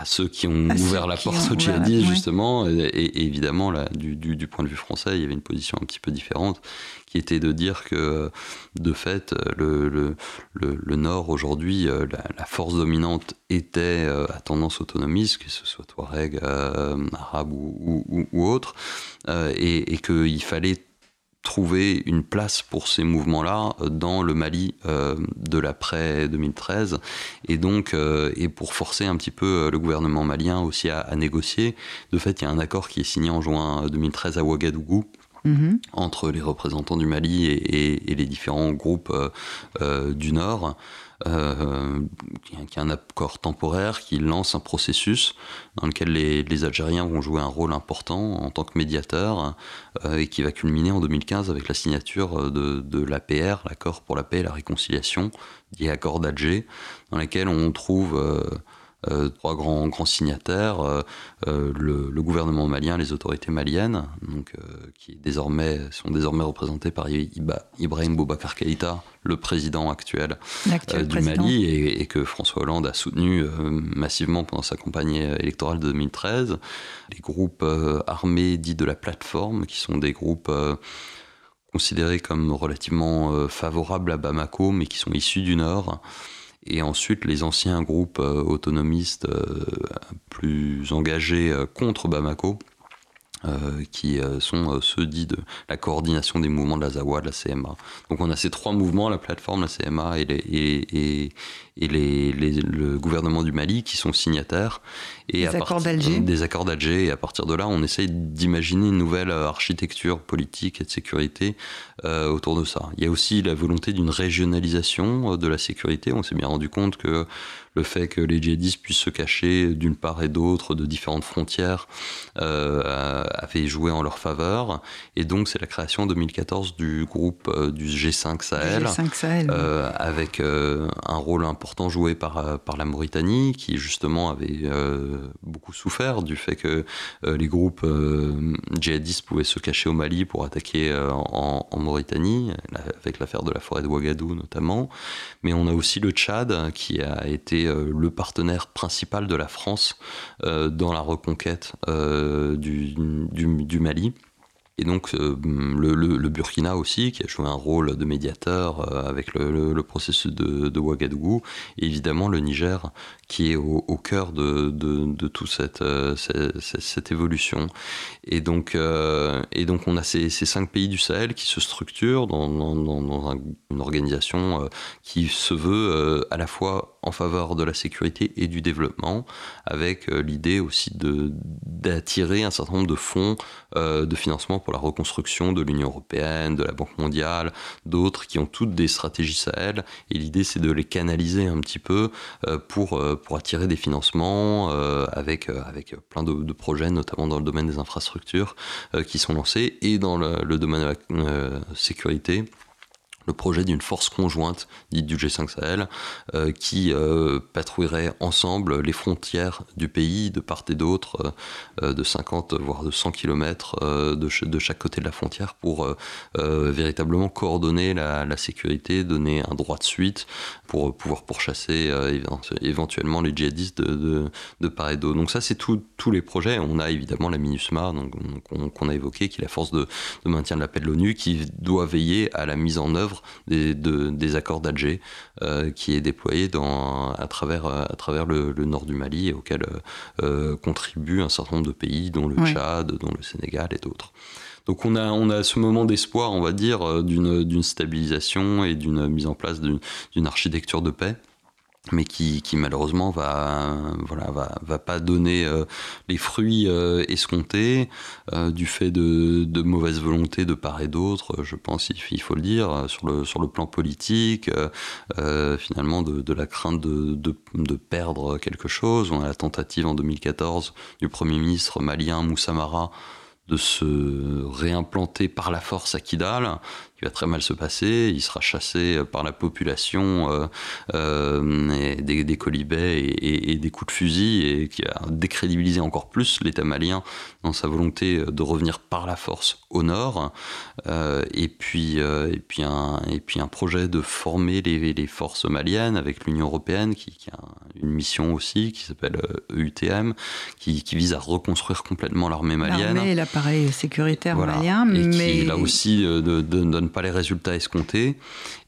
à ceux qui ont ouvert la porte aux djihadistes, justement. Et, évidemment, là, du, du, point de vue français, il y avait une position un petit peu différente, qui était de dire que, de fait, le, le, le, Nord, aujourd'hui, euh, la, force dominante était euh, à tendance autonomiste, que ce soit Touareg, euh, arabe ou, ou, ou autre, et, et qu'il fallait trouver une place pour ces mouvements-là euh, dans le Mali euh, de l'après 2013 et donc euh, et pour forcer un petit peu le gouvernement malien aussi à, négocier. De fait, il y a un accord qui est signé en juin 2013 à Ouagadougou. Mm-hmm. entre les représentants du Mali et, et les différents groupes du Nord, euh, qui est un accord temporaire qui lance un processus dans lequel les, Algériens vont jouer un rôle important en tant que médiateurs euh, et qui va culminer en 2015 avec la signature de, de l'APR, l'accord pour la paix et la réconciliation, dit accord d'Alger, dans lequel on trouve euh, trois grands, grands signataires, euh, euh, le, gouvernement malien, les autorités maliennes, donc, qui désormais, sont désormais représentés par Ibrahim Boubacar Keïta, le président actuel du Mali, et, que François Hollande a soutenu massivement pendant sa campagne électorale de 2013. Les groupes armés dits de la plateforme, qui sont des groupes considérés comme relativement favorables à Bamako, mais qui sont issus du Nord et ensuite les anciens groupes euh, autonomistes euh, plus engagés euh, contre Bamako, qui sont ceux dits de la coordination des mouvements de la ZAWA, de la CMA. Donc on a ces trois mouvements, la plateforme, la CMA et, et, et les, le gouvernement du Mali qui sont signataires. Et des accords d'Alger. Des accords d'Alger. Et à partir de là, on essaye d'imaginer une nouvelle architecture politique et de sécurité euh, autour de ça. Il y a aussi la volonté d'une régionalisation euh, de la sécurité. On s'est bien rendu compte que le fait que les djihadistes puissent se cacher d'une part et d'autre de différentes frontières euh, avait joué en leur faveur. Et donc, c'est la création en 2014 du groupe euh, du G5 Sahel, G5 Sahel avec un rôle important joué par, euh, par la Mauritanie, qui justement avait euh, beaucoup souffert du fait que euh, les groupes djihadistes pouvaient se cacher au Mali pour attaquer en, Mauritanie, avec l'affaire de la forêt de Ouagadou notamment. Mais on a aussi le Tchad, qui a été le partenaire principal de la France dans la reconquête du, du Mali. Et donc euh, le, Burkina aussi, qui a joué un rôle de médiateur euh, avec le, processus de, Ouagadougou, et évidemment le Niger, qui est au, cœur de, toute cette, euh, cette, évolution. Et donc, et donc on a ces, cinq pays du Sahel qui se structurent dans, une organisation qui se veut à la fois en faveur de la sécurité et du développement, avec l'idée aussi d'attirer un certain nombre de fonds de financement pour la reconstruction de l'Union européenne, de la Banque mondiale, d'autres qui ont toutes des stratégies Sahel. Et l'idée, c'est de les canaliser un petit peu pour, pour attirer des financements avec, avec plein de, projets, notamment dans le domaine des infrastructures, qui sont lancés et dans le, domaine de la sécurité le projet d'une force conjointe dite du G5 Sahel euh, qui euh, patrouillerait ensemble les frontières du pays de part et d'autre euh, de 50 voire de 100 km de, de, chaque côté de la frontière pour véritablement coordonner la, sécurité, donner un droit de suite pour pouvoir pourchasser éventuellement les djihadistes de, de, part et d'autre. Donc ça c'est tous les projets. On a évidemment la MINUSMA qu'on a évoqué qui est la force de, maintien de la paix de l'ONU qui doit veiller à la mise en œuvre des, accords d'Alger euh, qui est déployé dans, à travers, à travers le, nord du Mali et auquel euh, contribuent un certain nombre de pays, dont le Tchad, dont le Sénégal et d'autres. Donc on a, on a ce moment d'espoir, on va dire, euh, d'une stabilisation et d'une mise en place d'une architecture de paix mais qui, malheureusement va va, pas donner euh, les fruits euh, escomptés. Euh, du fait de, de, mauvaise volonté de part et d'autre je pense il, faut le dire sur le plan politique finalement de, la crainte de, de, perdre quelque chose. On a la tentative en 2014 du premier ministre malien Moussa Mara de se réimplanter par la force à Kidal qui va très mal se passer. Il sera chassé par la population euh, euh, des, des, colibets et, des coups de fusil et qui a décrédibilisé encore plus l'État malien dans sa volonté de revenir par la force au nord. Euh, et, puis, et, puis un, et puis un projet de former les, les forces maliennes avec l'Union européenne qui, a une mission aussi qui s'appelle EUTM qui, qui, vise à reconstruire complètement l'armée malienne. L'armée et l'appareil sécuritaire malien. Et mais... qui là aussi de, donne pas les résultats escomptés.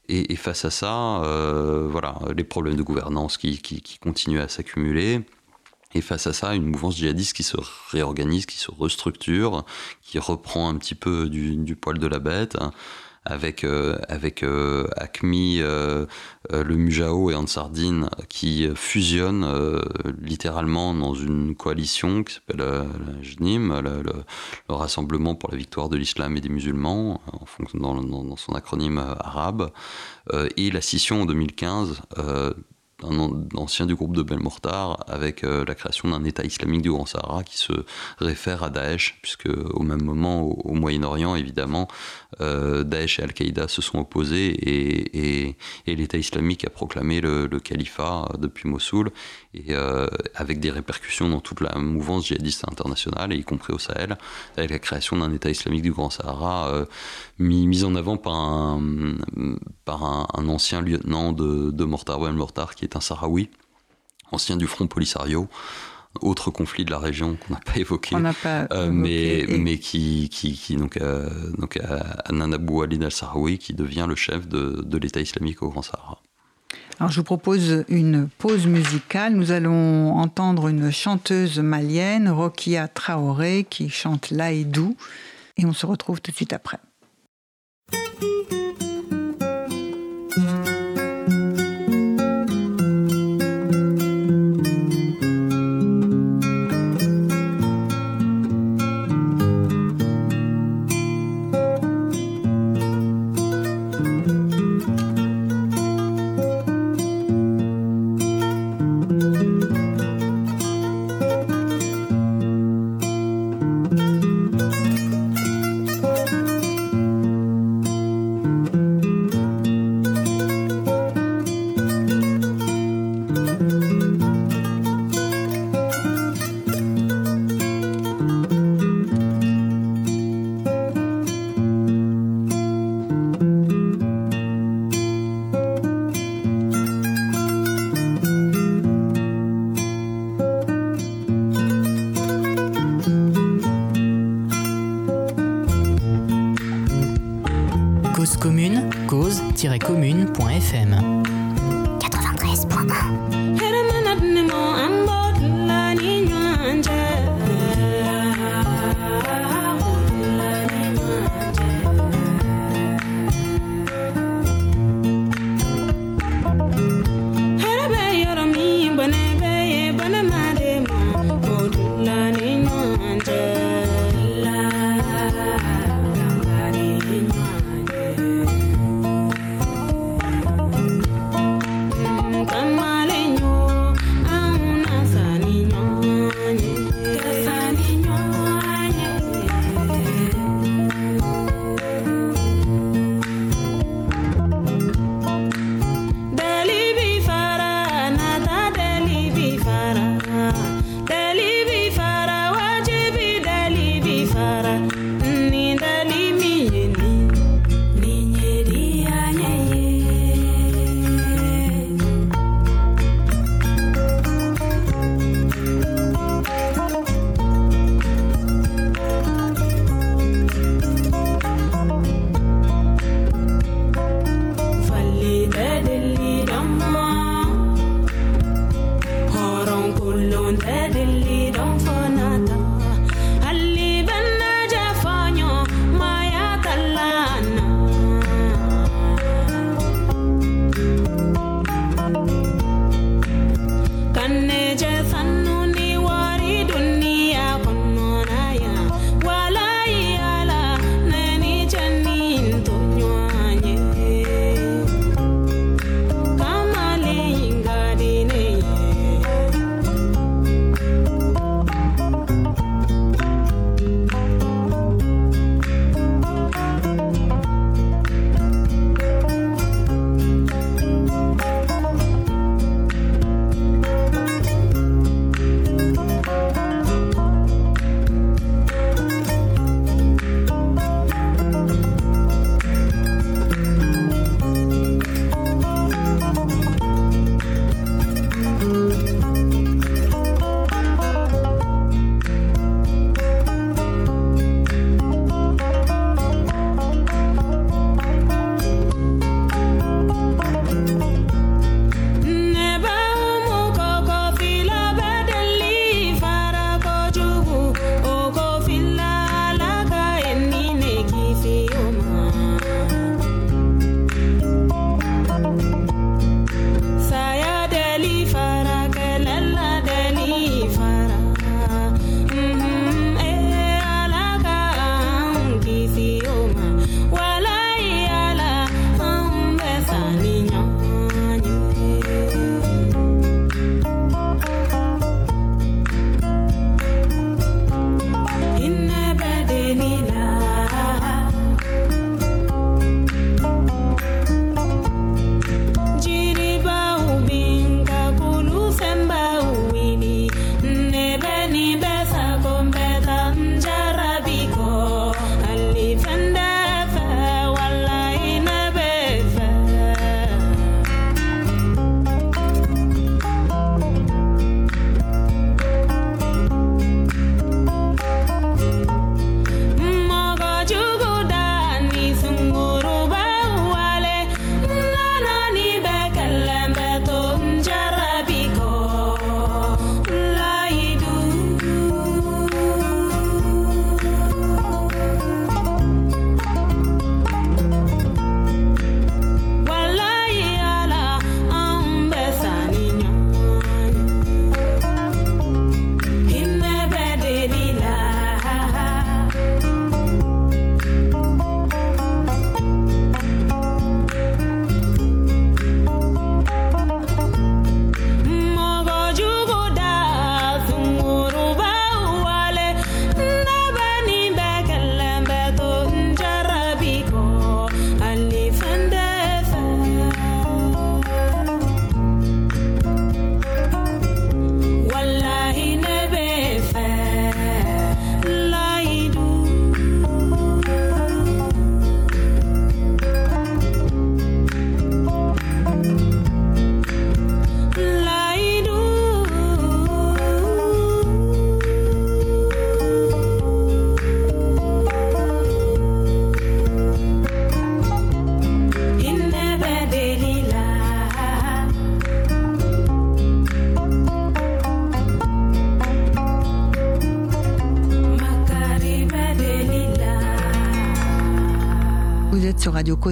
Et, face à ça, euh, voilà, les problèmes de gouvernance qui, continuent à s'accumuler. Et face à ça, une mouvance djihadiste qui se réorganise, qui se restructure, qui reprend un petit peu du poil de la bête avec euh, avec euh, Acmi, euh, le Mujao et Ansardine qui fusionnent littéralement dans une coalition qui s'appelle la JNIM, le, Rassemblement pour la victoire de l'islam et des musulmans, en fonction dans, son acronyme arabe, et la scission en 2015 un ancien du groupe de Belmortar, avec la création d'un État islamique du Grand Sahara qui se réfère à Daesh, puisque au même moment, au, Moyen-Orient, évidemment, euh, Daesh et Al-Qaïda se sont opposés et, l'État islamique a proclamé le, califat depuis Mossoul, euh, avec des répercussions dans toute la mouvance djihadiste internationale, y compris au Sahel, avec la création d'un État islamique du Grand Sahara mis, en avant par un, par un, ancien lieutenant de, de Mortar Mortar qui est un Sahraoui, ancien du Front Polisario autre conflit de la région qu'on n'a pas évoqué, euh, mais, mais qui, qui, qui donc, euh, donc Ananabou Ali al-Sahraoui, qui devient le chef de, de l'État islamique au Grand Sahara. Alors je vous propose une pause musicale. Nous allons entendre une chanteuse malienne, Rokia Traoré, qui chante Laïdou, et on se retrouve tout de suite après.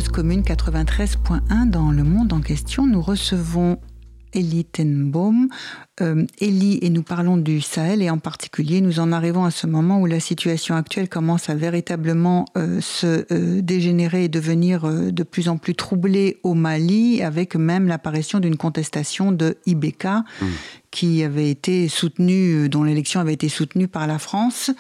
Commune 93.1 dans le monde en question. Nous recevons Elie Tenbaum. Euh, Elie, et nous parlons du Sahel, et en particulier, nous en arrivons à ce moment où la situation actuelle commence à véritablement euh, se euh, dégénérer et devenir euh, de plus en plus troublée au Mali, avec même l'apparition d'une contestation de Ibeka, Mm. Qui avait été soutenue, dont l'élection avait été soutenue par la France,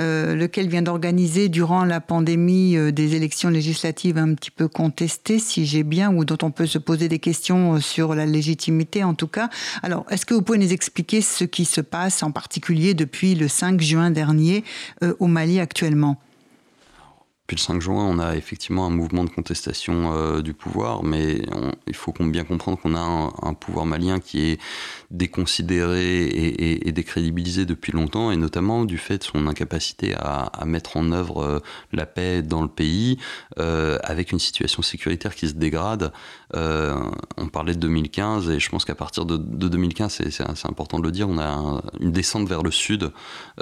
euh, lequel vient d'organiser durant la pandémie euh, des élections législatives un petit peu contestées, si j'ai bien, ou dont on peut se poser des questions euh, sur la légitimité en tout cas. Alors, est-ce que vous pouvez nous expliquer ce qui se passe en particulier depuis le 5 juin dernier euh, au Mali actuellement? Depuis le 5 juin, on a effectivement un mouvement de contestation euh, du pouvoir, mais il faut bien comprendre qu'on a un, pouvoir malien qui est déconsidéré et, décrédibilisé depuis longtemps, et notamment du fait de son incapacité à, mettre en œuvre euh, la paix dans le pays, euh, avec une situation sécuritaire qui se dégrade. On parlait de 2015, et je pense qu'à partir de, de 2015, c'est important de le dire, on a un- une descente vers le sud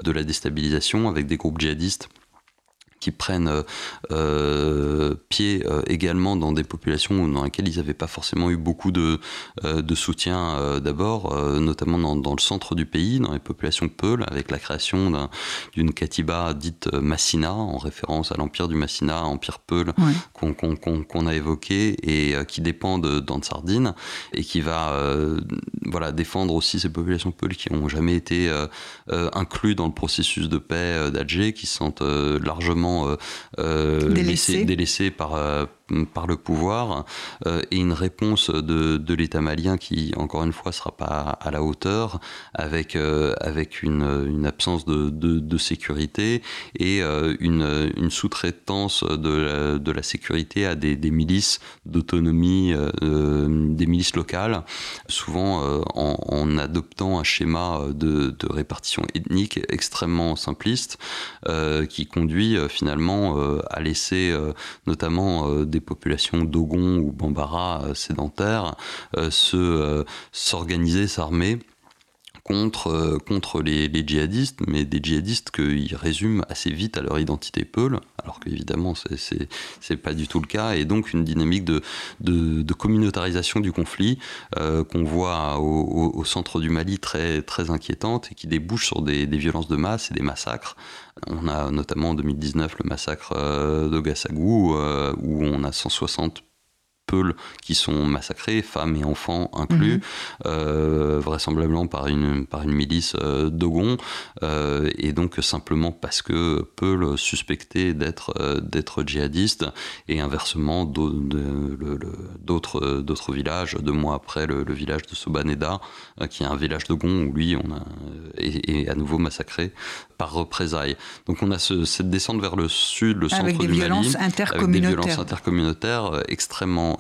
de la déstabilisation avec des groupes djihadistes qui prennent euh, euh, pied euh, également dans des populations dans lesquelles ils n'avaient pas forcément eu beaucoup de, euh, de soutien d'abord, notamment dans, dans le centre du pays, dans les populations Peul, avec la création d'un- d'une katiba dite Massina, en référence à l'empire du Massina, empire Peul, qu'on a évoqué et qui dépend de d'Ansardine et qui va voilà, défendre aussi ces populations Peul qui n'ont jamais été euh, euh, inclus dans le processus de paix d'Alger, qui se sentent largement euh, euh, délaissés par, euh, par le pouvoir, euh, et une réponse de, l'État malien qui, encore une fois, sera pas à la hauteur, avec, euh, avec une, absence de, sécurité et euh, une, sous-traitance de la, sécurité à des, des milices d'autonomie, des milices locales, souvent en, en adoptant un schéma de, répartition ethnique extrêmement simpliste, qui conduit finalement à laisser notamment euh, des populations Dogon ou Bambara euh, sédentaires euh, se euh, s'organiser, s'armer contre, euh, contre les, djihadistes, mais des djihadistes qu'ils résument assez vite à leur identité Peul, alors qu'évidemment c'est- pas du tout le cas, et donc une dynamique de, de, de communautarisation du conflit euh, qu'on voit au, centre du Mali très, très inquiétante et qui débouche sur des, des violences de masse et des massacres. On a notamment en 2019 le massacre euh, d'Ogassagou, euh, où on a 160 Peuls qui sont massacrés, femmes et enfants inclus, Mhm. euh, vraisemblablement par une, par une milice euh, Dogon, euh, et donc simplement parce que Peul suspecté d'être euh, d'être djihadiste, et inversement d'autres euh, d'autres villages, deux mois après le, le village de Sobaneda, euh, qui est un village Dogon où lui on a, est, est à nouveau massacré par représailles. Donc on a ce- cette descente vers le sud, le centre Avec des du Mali, avec des violences intercommunautaires euh,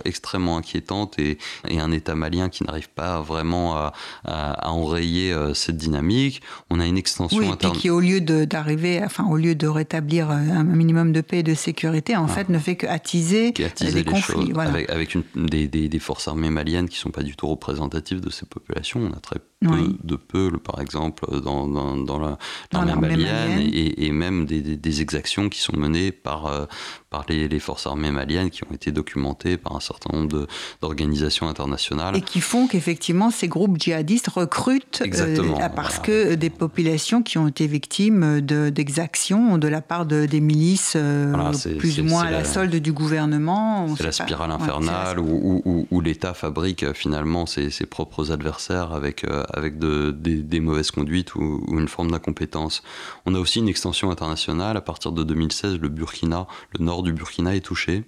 extrêmement, extrêmement inquiétantes et, et un État malien qui n'arrive pas vraiment à, à- à enrayer euh, cette dynamique. On a une extension Oui, et interne. qui, au lieu de- d'arriver, enfin, au lieu de rétablir euh, un minimum de paix et de sécurité, en fait, ne fait que attiser, qui euh, les les conflits. choses, Voilà. avec, avec une- des, des- des forces armées maliennes qui sont pas du tout représentatives de ces populations. On a très peu Oui. de Peuls, par exemple, dans, dans, dans la- Dans l'armée l'armée malienne, malienne. Et, et même des, des- des exactions qui sont menées par, euh, par les, les forces armées maliennes qui ont été documentées par un certain nombre de- d'organisations internationales. Et qui font qu'effectivement ces groupes djihadistes recrutent euh, Exactement, parce voilà. que des populations qui ont été victimes de- d'exactions de, la part de, des milices euh, Voilà, plus ou moins à la la- solde du gouvernement. C'est la pas. spirale Ouais, infernale où, où- où- où l'État fabrique euh, finalement ses, ses propres adversaires avec, euh, avec de- des, des mauvaises conduites ou, ou une forme d'incompétence. On a aussi une extension internationale. À partir de 2016, le Burkina, le nord du Burkina est touché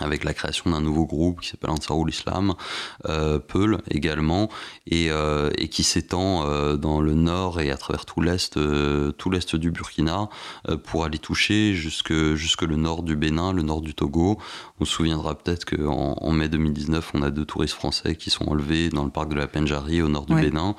avec la création d'un nouveau groupe qui s'appelle Ansarul Islam, euh, Peul également, et, euh, et qui s'étend euh, dans le nord et à travers tout l'est, tout l'est du Burkina, pour aller toucher jusque, jusque le nord du Bénin, le nord du Togo. On se souviendra peut-être qu'en en mai 2019, on a deux touristes français qui sont enlevés dans le parc de la Penjari au nord du Ouais. Bénin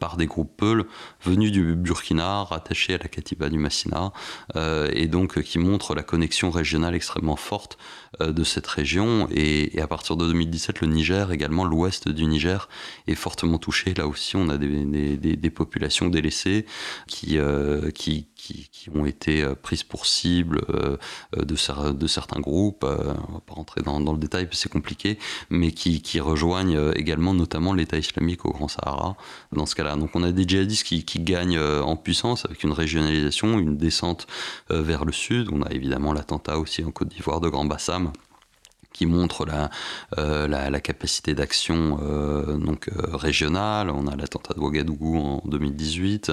par des groupes Peul venus du Burkina, rattachés à la Katiba du Massina, et donc qui montrent la connexion régionale extrêmement forte de de cette région. Et, à partir de 2017, le Niger, également l'ouest du Niger, est fortement touché. Là aussi, on a des, populations délaissées qui, qui, qui, ont été prises pour cible de, de certains groupes. on va pas rentrer dans, le détail, c'est compliqué, mais qui, rejoignent également notamment l'État islamique au Grand Sahara dans ce cas-là. Donc on a des djihadistes qui gagnent en puissance avec une régionalisation, une descente vers le sud. On a évidemment l'attentat aussi en Côte d'Ivoire de Grand Bassam qui montre la, euh, la, capacité d'action euh, donc euh, régionale. On a l'attentat de Ouagadougou en 2018,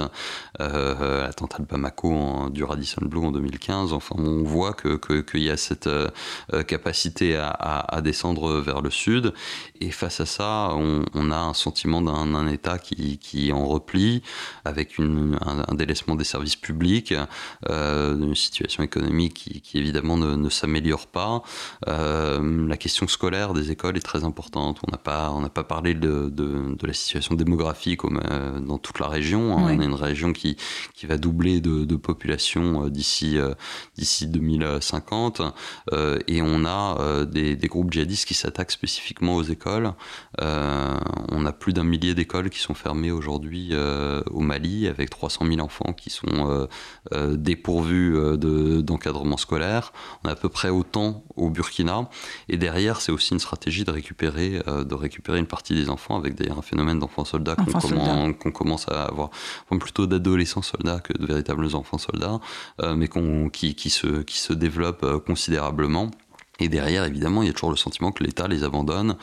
l'attentat de Bamako en, du Radisson Blue en 2015. Enfin, on voit qu'il que, y a cette capacité à, à, descendre vers le sud. Et face à ça, on, a un sentiment d'un État qui, qui en repli, avec un, délaissement des services publics, une situation économique qui, qui évidemment ne, ne s'améliore pas. La question scolaire des écoles est très importante. On n'a pas, on pas parlé de, de, la situation démographique euh, dans toute la région. Hein. On est une région qui, qui va doubler de, population euh, d'ici, d'ici 2050. et on a des, des, groupes djihadistes qui s'attaquent spécifiquement aux écoles. on a plus d'un millier d'écoles qui sont fermées aujourd'hui au Mali, avec 300 000 enfants qui sont dépourvus d'encadrement scolaire. On a à peu près autant au Burkina. Et derrière, c'est aussi une stratégie de récupérer, euh, de récupérer une partie des enfants, avec d'ailleurs un phénomène d'enfants soldats qu'on commence à avoir, plutôt d'adolescents soldats que de véritables enfants soldats, euh, mais qui, qui, se, qui se développent euh, considérablement. Et derrière, évidemment, il y a toujours le sentiment que l'État les abandonne,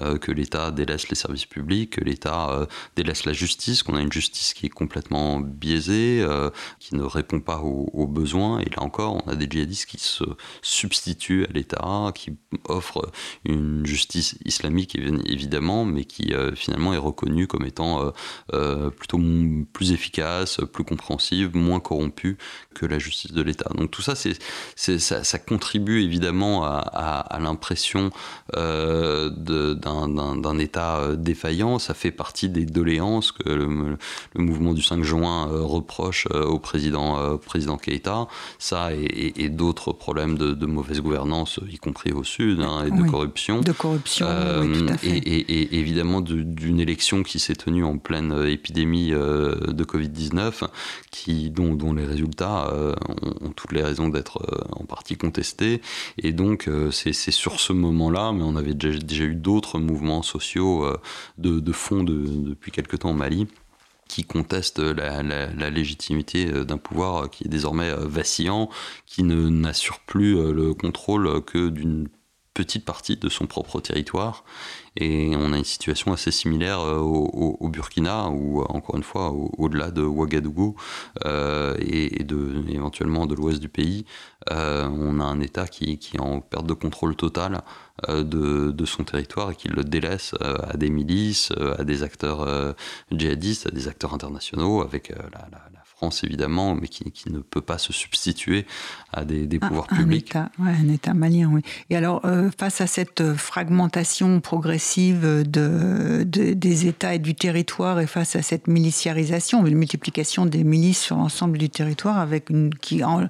euh, que l'État délaisse les services publics, que l'État euh, délaisse la justice, qu'on a une justice qui est complètement biaisée, euh, qui ne répond pas aux, besoins. Et là encore, on a des djihadistes qui se substituent à l'État, qui offrent une justice islamique, évidemment, mais qui finalement est reconnue comme étant plutôt plus efficace, plus compréhensive, moins corrompue que la justice de l'État. Donc tout ça, c'est, ça, ça contribue évidemment à à, l'impression euh, d'un État euh, défaillant. Ça fait partie des doléances que le, mouvement du 5 juin euh, reproche au président, président Keïta. Ça et, d'autres problèmes de, mauvaise gouvernance, y compris au Sud, hein, et de corruption. De corruption, oui, tout à fait. Et, évidemment d'une élection qui s'est tenue en pleine épidémie de Covid-19, dont, dont, les résultats ont, ont, toutes les raisons d'être en partie contestés. Et donc, c'est sur ce moment-là, mais on avait déjà, eu d'autres mouvements sociaux euh, de, fond depuis quelque temps au Mali qui contestent la, légitimité euh, d'un pouvoir qui est désormais euh, vacillant, qui n'assure plus le contrôle que d'une petite partie de son propre territoire. Et on a une situation assez similaire au, Burkina, ou encore une fois, au-delà de Ouagadougou et, de, éventuellement de l'ouest du pays, euh, on a un État qui, qui, est en perte de contrôle totale euh, de, de, son territoire et qui le délaisse euh, à des milices, à des acteurs djihadistes, à des acteurs internationaux, avec la, la, la France évidemment, mais qui, qui, ne peut pas se substituer à des, des pouvoirs publics. Un État, ouais, un État malien, oui. Et alors, face à cette fragmentation progressive de, de, des États et du territoire, et face à cette miliciarisation, une multiplication des milices sur l'ensemble du territoire, avec une qui, en,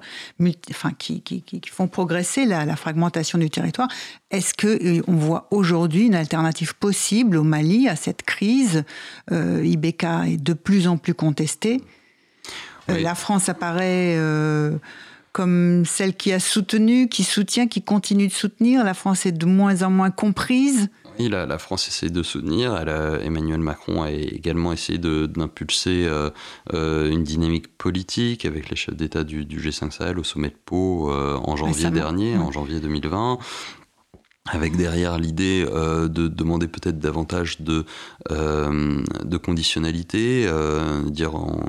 enfin, qui, font progresser la, fragmentation du territoire. Est-ce qu'on euh, voit aujourd'hui une alternative possible au Mali à cette crise euh, IBK est de plus en plus contestée. Euh, la France apparaît comme celle qui a soutenu, qui soutient, qui continue de soutenir. La France est de moins en moins comprise. La, France essaie de soutenir. Emmanuel Macron a également essayé d'impulser euh, euh, une dynamique politique avec les chefs d'État du, G5 Sahel au sommet de Pau euh, en janvier dernier, en janvier 2020 avec derrière l'idée euh, de demander peut-être davantage de, euh, de conditionnalité, euh, dire on,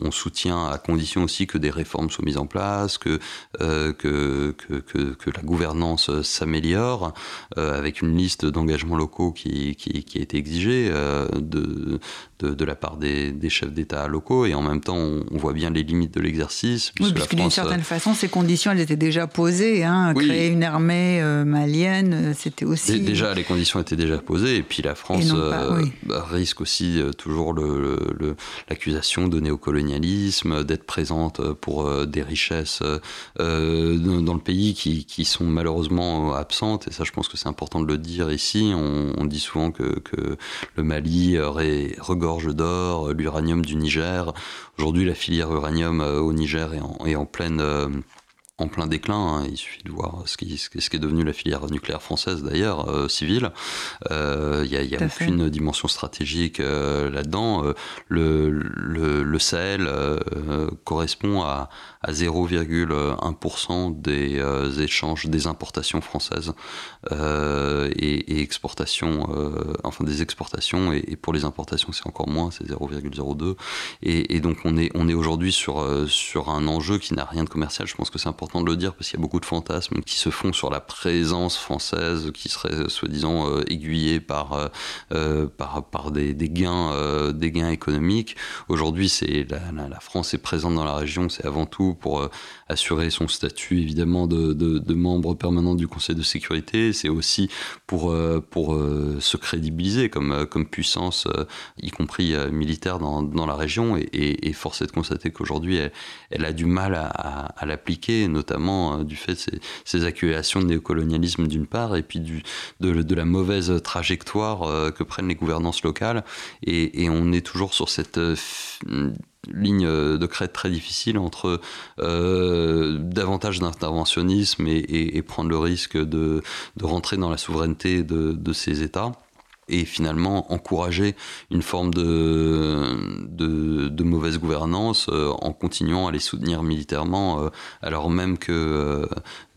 on, soutient à condition aussi que des réformes soient mises en place, que, que, que, que, la gouvernance s'améliore, avec une liste d'engagements locaux qui, qui, qui, a été exigée de, de, de, la part des, des chefs d'État locaux, et en même temps on, voit bien les limites de l'exercice. Oui, puisque d'une certaine façon ces conditions elles étaient déjà posées, hein, créer une armée malienne sahélienne, c'était aussi. Déjà, les conditions étaient déjà posées, et puis la France bah, risque aussi toujours l'accusation le, de néocolonialisme, d'être présente pour des richesses dans le pays qui, qui, sont malheureusement absentes, et ça, je pense que c'est important de le dire ici. On, dit souvent que, que le Mali regorge d'or, l'uranium du Niger. Aujourd'hui, la filière uranium au Niger est en, est en pleine en plein déclin. Hein. Il suffit de voir ce qui, ce qui, est devenu la filière nucléaire française d'ailleurs, euh, civile. Il euh, n'y a, y a aucune dimension stratégique euh, là-dedans. Le, le, le, Sahel correspond à, à 0,1% des échanges, des importations françaises et, et, exportations, enfin des exportations, et, et pour les importations c'est encore moins, c'est 0,02. Et, et, donc on est, on est aujourd'hui sur, sur un enjeu qui n'a rien de commercial. Je pense que c'est important important de le dire parce qu'il y a beaucoup de fantasmes qui se font sur la présence française qui serait soi-disant euh, aiguillée par, euh, euh, par, par des, gains, des gains économiques. Aujourd'hui, c'est la, France est présente dans la région, c'est avant tout pour assurer son statut évidemment de, membre permanent du Conseil de sécurité, c'est aussi pour, pour se crédibiliser comme, comme puissance, y compris militaire dans, dans la région, et, et, force est de constater qu'aujourd'hui elle, a du mal à l'appliquer, notamment euh, du fait de ces, accusations de néocolonialisme d'une part, et puis de, la mauvaise trajectoire euh, que prennent les gouvernances locales. Et, on est toujours sur cette euh, ligne de crête très difficile entre davantage d'interventionnisme et, prendre le risque de, rentrer dans la souveraineté de ces États et finalement encourager une forme de, de, mauvaise gouvernance euh, en continuant à les soutenir militairement euh, alors même que, euh,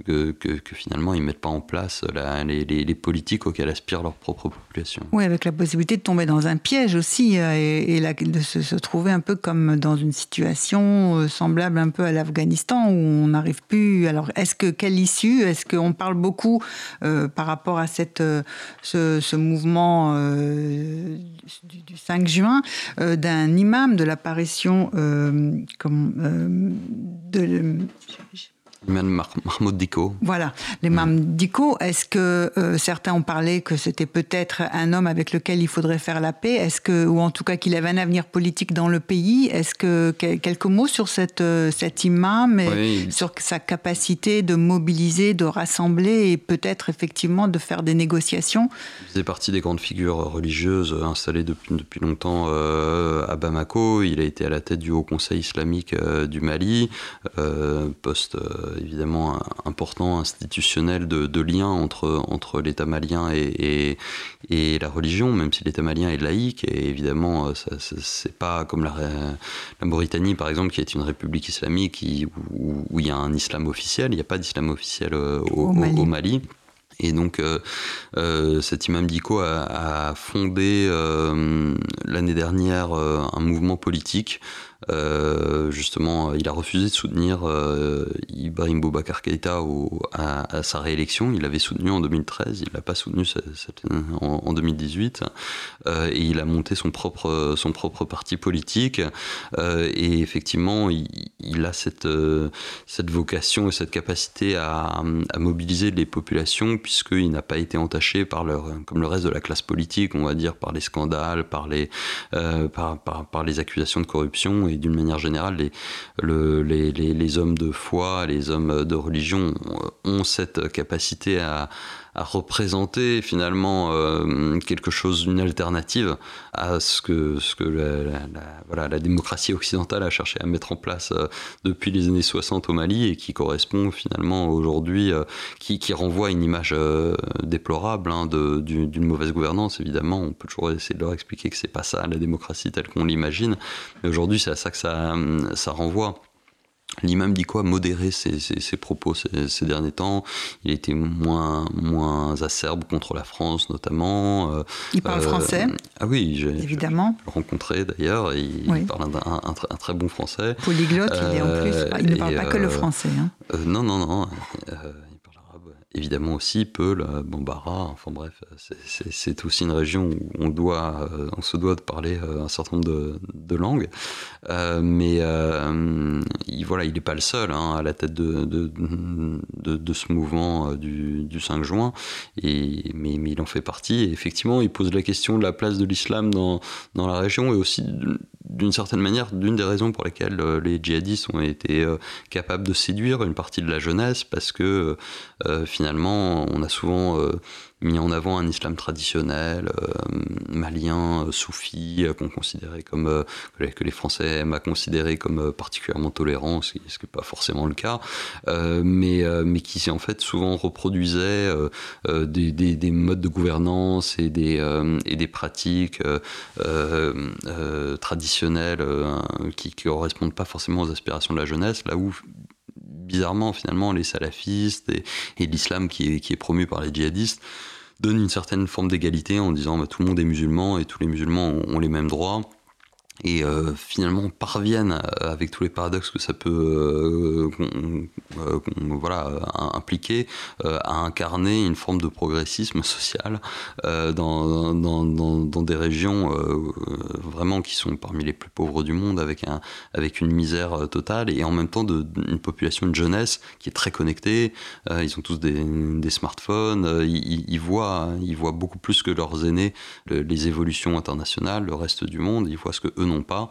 que, que, finalement ils ne mettent pas en place les, politiques auxquelles aspire leur propre population. Oui, avec la possibilité de tomber dans un piège aussi et, de se, trouver un peu comme dans une situation semblable un peu à l'Afghanistan où on n'arrive plus. Alors est-ce que quelle issue? Est-ce qu'on parle beaucoup par rapport à cette, ce, ce mouvement euh, du, 5 juin euh, d'un imam de l'apparition euh, de Mahmoud Diko. Voilà, l'imam mm. Diko. Est-ce que euh, certains ont parlé que c'était peut-être un homme avec lequel il faudrait faire la paix? Est-ce que, ou en tout cas qu'il avait un avenir politique dans le pays? Est-ce que quelques mots sur cette, euh, cet imam et sur sa capacité de mobiliser, de rassembler et peut-être effectivement de faire des négociations? Il faisait partie des grandes figures religieuses installées depuis, depuis longtemps euh, à Bamako. Il a été à la tête du Haut Conseil islamique du Mali, poste évidemment important, institutionnel de, de lien entre, entre l'État malien et, et, la religion, même si l'État malien est laïque. Et évidemment, c'est pas comme la, la, Mauritanie, par exemple, qui est une république islamique où, il y a un islam officiel. Il n'y a pas d'islam officiel euh, au, Mali. Et donc, euh, euh, cet imam Diko a, a fondé l'année dernière un mouvement politique euh, justement, il a refusé de soutenir euh, Ibrahim Boubacar Keïta à, sa réélection. Il l'avait soutenu en 2013, il l'a pas soutenu en, 2018. Euh, et il a monté son propre, son propre parti politique. et effectivement, il, a cette, cette vocation et cette capacité à, mobiliser les populations, puisqu'il n'a pas été entaché par leur, comme le reste de la classe politique, on va dire, par les scandales, par les, par les accusations de corruption et d'une manière générale, les, hommes de foi, les hommes de religion ont cette capacité à, à représenter finalement euh, quelque chose, une alternative à ce que, ce que la, voilà, la démocratie occidentale a cherché à mettre en place euh, depuis les années 60 au Mali et qui correspond finalement aujourd'hui, euh, qui, qui, renvoie une image déplorable hein, d'une mauvaise gouvernance. Évidemment, on peut toujours essayer de leur expliquer que c'est pas ça la démocratie telle qu'on l'imagine, mais aujourd'hui c'est à ça que ça, ça renvoie. L'imam dit quoi? Modérer ses, ses, propos ces, derniers temps. Il était moins, moins acerbe contre la France, notamment. Euh, il parle euh, français Ah oui, j'ai évidemment. rencontré d'ailleurs. Il, parle un, un, très bon français. Polyglotte, il est en plus. Il ne parle pas que le euh, français. Hein. non, non, non. Évidemment aussi Peul, Bambara, enfin bref, c'est aussi une région où on, on se doit de parler un certain nombre de, langues. mais il, voilà, il n'est pas le seul hein, à la tête de, ce mouvement du, du, 5 juin, mais, il en fait partie. Et effectivement, il pose la question de la place de l'islam dans, dans la région et aussi d'une certaine manière, d'une des raisons pour lesquelles euh, les djihadistes ont été euh, capables de séduire une partie de la jeunesse, parce que euh, finalement, on a souvent mis en avant un islam traditionnel, euh, malien, euh, soufi, euh, qu'on considérait comme que les Français aiment à considérer comme particulièrement tolérant, ce qui n'est pas forcément le cas, mais mais qui en fait souvent reproduisait des, des, des, modes de gouvernance et des et des pratiques traditionnelles qui, qui correspondent pas forcément aux aspirations de la jeunesse, là où bizarrement, finalement, les salafistes et, l'islam qui est, promu par les djihadistes donnent une certaine forme d'égalité en disant bah, tout le monde est musulman et tous les musulmans ont les mêmes droits et euh, finalement parviennent, euh, avec tous les paradoxes que ça peut euh, voilà, impliquer, à incarner une forme de progressisme social dans, dans, dans, des régions vraiment qui sont parmi les plus pauvres du monde, avec, un, avec une misère totale, et en même temps de, une population de jeunesse qui est très connectée, ils ont tous des, des smartphones, ils, voient, ils voient beaucoup plus que leurs aînés les évolutions internationales, le reste du monde, ils voient ce que n'ont pas.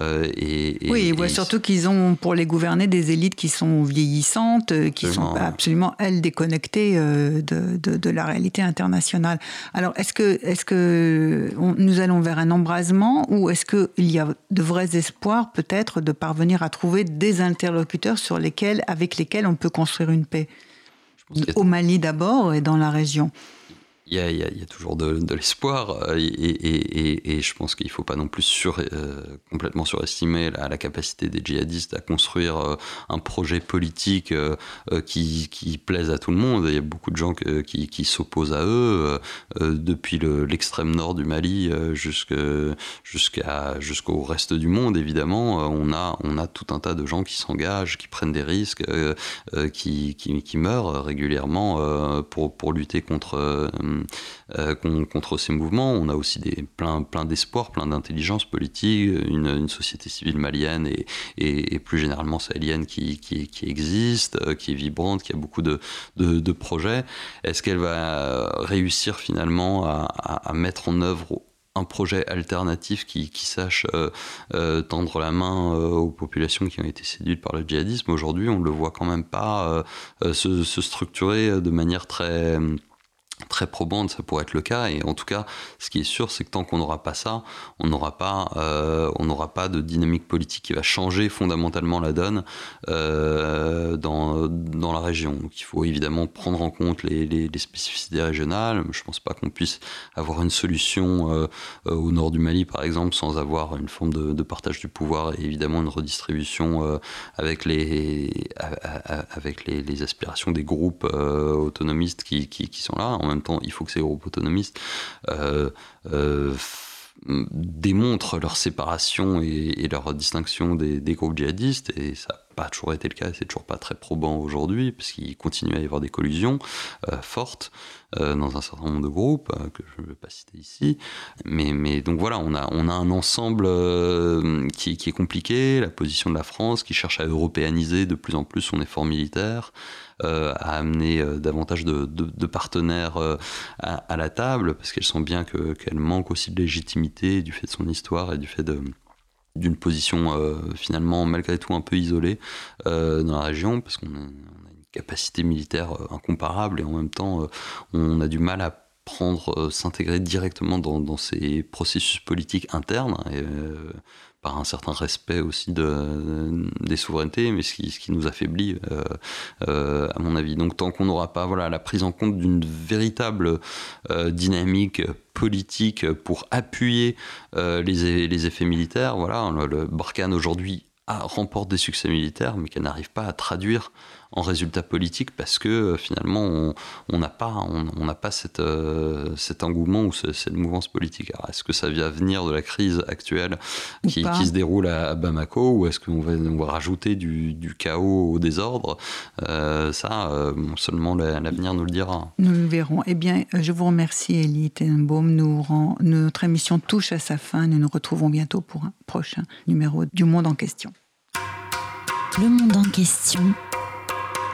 Euh, et, oui, ils surtout qu'ils ont pour les gouverner des élites qui sont vieillissantes, euh, qui sont absolument, elles, déconnectées euh, de, de, la réalité internationale. Alors, est-ce que, est que nous allons vers un embrasement ou est-ce qu'il y a de vrais espoirs peut-être de parvenir à trouver des interlocuteurs sur lesquels, avec lesquels on peut construire une paix? Au Mali d'abord et dans la région il y, a, il, y a, toujours de, de l'espoir euh, et, et, et, je pense qu'il ne faut pas non plus sur, euh, complètement surestimer la, la, capacité des djihadistes à construire euh, un projet politique qui, qui, plaise à tout le monde. Il y a beaucoup de gens qui, qui s'opposent à eux, depuis l'extrême nord du Mali jusqu'à jusqu'au reste du monde, évidemment. On a, on a tout un tas de gens qui s'engagent, qui prennent des risques, qui, qui, qui, meurent régulièrement pour, pour lutter contre euh, contre ces mouvements. On a aussi des, plein, plein d'espoir, plein d'intelligence politique, une, société civile malienne et, plus généralement sahélienne qui, qui, existe, euh, qui est vibrante, qui a beaucoup de, de, projets. Est-ce qu'elle va réussir finalement à, mettre en œuvre un projet alternatif qui, sache euh, tendre la main aux populations qui ont été séduites par le djihadisme? Aujourd'hui, on ne le voit quand même pas se, structurer de manière très très probante, ça pourrait être le cas. Et en tout cas, ce qui est sûr, c'est que tant qu'on n'aura pas ça, on n'aura pas, euh, pas de dynamique politique qui va changer fondamentalement la donne euh, dans, dans la région. Donc il faut évidemment prendre en compte les, spécificités régionales. Je ne pense pas qu'on puisse avoir une solution euh, au nord du Mali, par exemple, sans avoir une forme de, partage du pouvoir et évidemment une redistribution avec les avec les, aspirations des groupes autonomistes qui sont là en même temps, il faut que ces groupes autonomistes euh, euh, démontrent leur séparation et, leur distinction des, groupes djihadistes, et ça pas toujours été le cas, c'est toujours pas très probant aujourd'hui, parce qu'il continue à y avoir des collusions euh, fortes dans un certain nombre de groupes, que je ne vais pas citer ici. Mais, donc voilà, on a, on a un ensemble qui, est compliqué, la position de la France qui cherche à européaniser de plus en plus son effort militaire, euh, à amener euh, davantage de, partenaires euh, à, la table, parce qu'elles sent bien qu'elle manque aussi de légitimité du fait de son histoire et du fait de d'une position finalement malgré tout un peu isolée dans la région, parce qu'on a, une capacité militaire incomparable et en même temps on a du mal à s'intégrer directement dans, ces processus politiques internes. Par un certain respect aussi de, des souverainetés, mais ce qui, nous affaiblit, euh, euh, à mon avis. Donc tant qu'on n'aura pas voilà, la prise en compte d'une véritable euh, dynamique politique pour appuyer les, les, effets militaires, voilà, le, le Barkhane aujourd'hui remporte des succès militaires, mais qu'elle n'arrive pas à traduire en résultat politique parce que euh, finalement on n'a pas, on, n'a pas cette, euh, cet engouement ou cette mouvance politique. est-ce que ça vient venir de la crise actuelle qui, se déroule à, Bamako ou est-ce qu'on va, on va rajouter du, chaos au désordre? Ça, seulement l'avenir nous le dira. Nous le verrons. Eh bien, je vous remercie, Elie Tenenbaum. Nous rend, notre émission touche à sa fin. Nous nous retrouvons bientôt pour un prochain numéro du Monde en question. Le Monde en question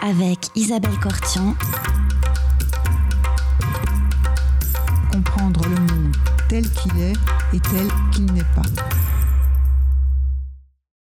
avec Isabelle Cortian. Comprendre le monde tel qu'il est et tel qu'il n'est pas.